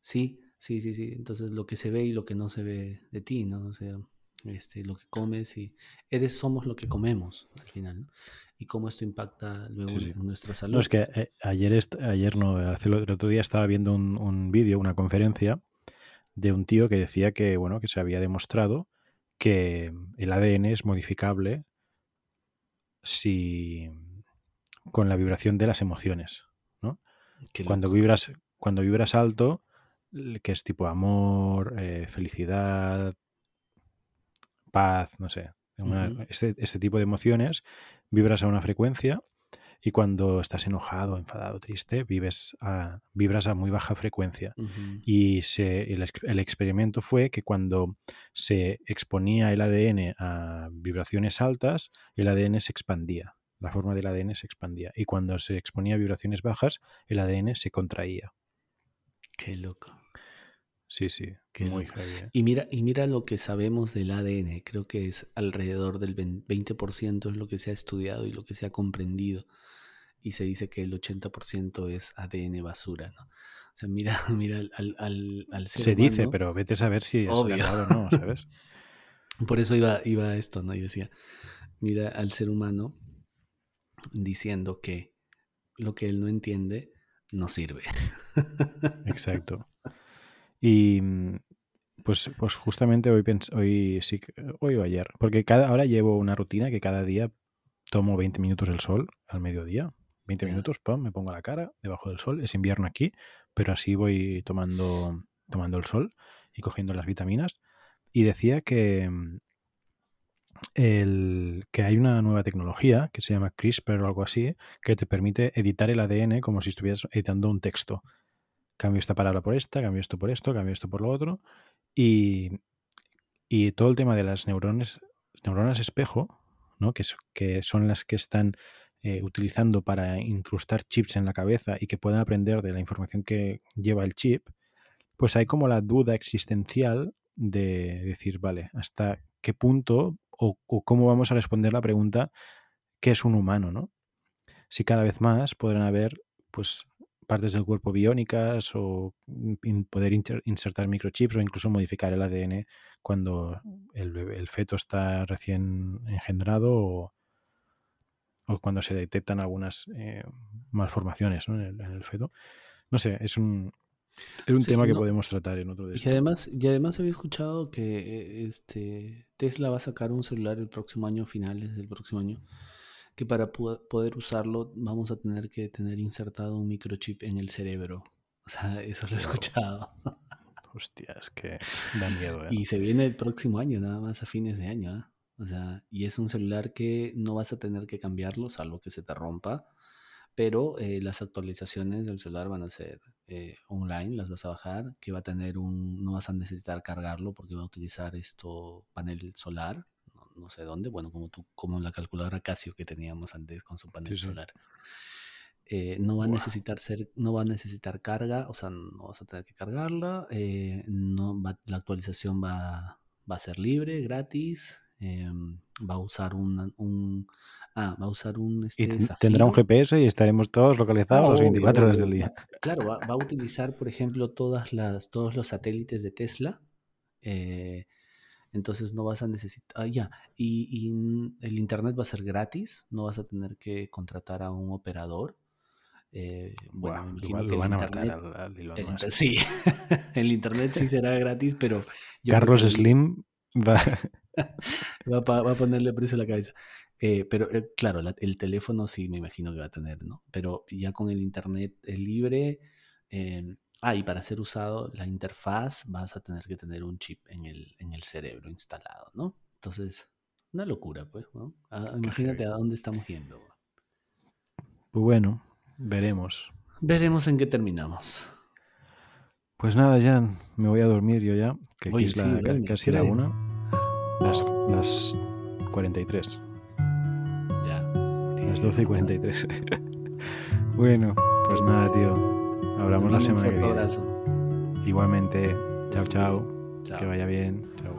Sí, Sí, sí, sí. Entonces lo que se ve y lo que no se ve de ti, ¿no? O sea, este, lo que comes y eres, somos lo que comemos al final, ¿no? Y cómo esto impacta luego en nuestra salud. No, es que eh, ayer, ayer no, hace el otro día estaba viendo un, un vídeo, una conferencia de un tío que decía que, bueno, que se había demostrado que el ADN es modificable si con la vibración de las emociones, ¿no? Cuando vibras, cuando vibras alto, que es tipo amor, eh, felicidad, paz, no sé. este, tipo de emociones vibras a una frecuencia y cuando estás enojado, enfadado, triste, vives a, vibras a muy baja frecuencia. Y se, el, experimento fue que cuando se exponía el ADN a vibraciones altas, el ADN se expandía. La forma del ADN se expandía. Y cuando se exponía a vibraciones bajas, el ADN se contraía. Qué loco. Sí, sí, muy heavy. ¿eh? Y mira, y mira lo que sabemos del ADN, creo que es alrededor del 20% es lo que se ha estudiado y lo que se ha comprendido. Y se dice que el 80% es ADN basura, ¿no? O sea, mira, mira al, al, al ser Se dice, pero vete a saber si es verdad o no, ¿sabes? Por eso iba, iba esto, ¿no? Y decía, mira al ser humano diciendo que lo que él no entiende no sirve. Exacto. Y mm, pues, pues justamente hoy, hoy sí, hoy o ayer, porque cada, ahora llevo una rutina que cada día tomo 20 minutos el sol al mediodía. 20 minutos, pum, me pongo la cara debajo del sol. Es invierno aquí, pero así voy tomando, tomando el sol y cogiendo las vitaminas. Y decía que, mm, el, que hay una nueva tecnología que se llama CRISPR o algo así, que te permite editar el ADN como si estuvieras editando un texto cambio esta palabra por esta, cambio esto por esto, cambio esto por lo otro. Y, y todo el tema de las neuronas, neuronas espejo, ¿no? que, que son las que están eh, utilizando para incrustar chips en la cabeza y que puedan aprender de la información que lleva el chip, pues hay como la duda existencial de decir, vale, hasta qué punto o, cómo vamos a responder la pregunta ¿qué es un humano? ¿no? Si cada vez más podrán haber pues partes del cuerpo biónicas o poder insertar microchips o incluso modificar el ADN cuando el, feto está recién engendrado o, cuando se detectan algunas eh, malformaciones en, el, feto. No sé, es un, es un tema que podemos tratar en otro de Y además, y además había escuchado que eh, este Tesla va a sacar un celular el próximo año, finales del próximo año, que para poder usarlo vamos a tener que tener insertado un microchip en el cerebro. O sea, eso lo he escuchado. Hostia, es que da miedo. ¿eh? Y se viene el próximo año, nada más a fines de año. ¿eh? O sea, y es un celular que no vas a tener que cambiarlo, salvo que se te rompa. Pero eh, las actualizaciones del celular van a ser eh, online, las vas a bajar, que va a tener un, no vas a necesitar cargarlo porque va a utilizar esto panel solar no sé dónde, bueno, como tú, como la calculadora Casio que teníamos antes con su panel solar. Eh, no va a necesitar ser, no va a necesitar carga, o sea, no vas a tener que cargarla, no la actualización va, va, a ser libre, gratis, em, va a usar un, un ah, va a usar un este, tendrá un GPS y estaremos todos localizados las 24 horas del día. Claro, va, a utilizar, por ejemplo, todas las, todos los satélites de Tesla. Eh, entonces no vas a necesitar, ah, ya, y, el internet va a ser gratis, no vas a tener que contratar a un operador. Eh, bueno, me imagino que el internet, sí, el internet sí será gratis, pero Carlos Slim va... va, a ponerle precio a la cabeza. Eh, pero eh, claro, el teléfono sí me imagino que va a tener, ¿no? Pero ya con el internet libre, em, Ah, y para ser usado la interfaz vas a tener que tener un chip en el, en el cerebro instalado, ¿no? Entonces, una locura, pues, ¿no? Ah, imagínate a dónde estamos yendo. Pues bueno, veremos. Veremos en qué terminamos. Pues nada, Jan, me voy a dormir yo ya, que aquí es la, casi la una. Las, las 43. Ya. Las 12 y 43. bueno, pues nada, tío. Hablamos la semana que viene. Igualmente. Chao, chao. Que vaya bien. Chao.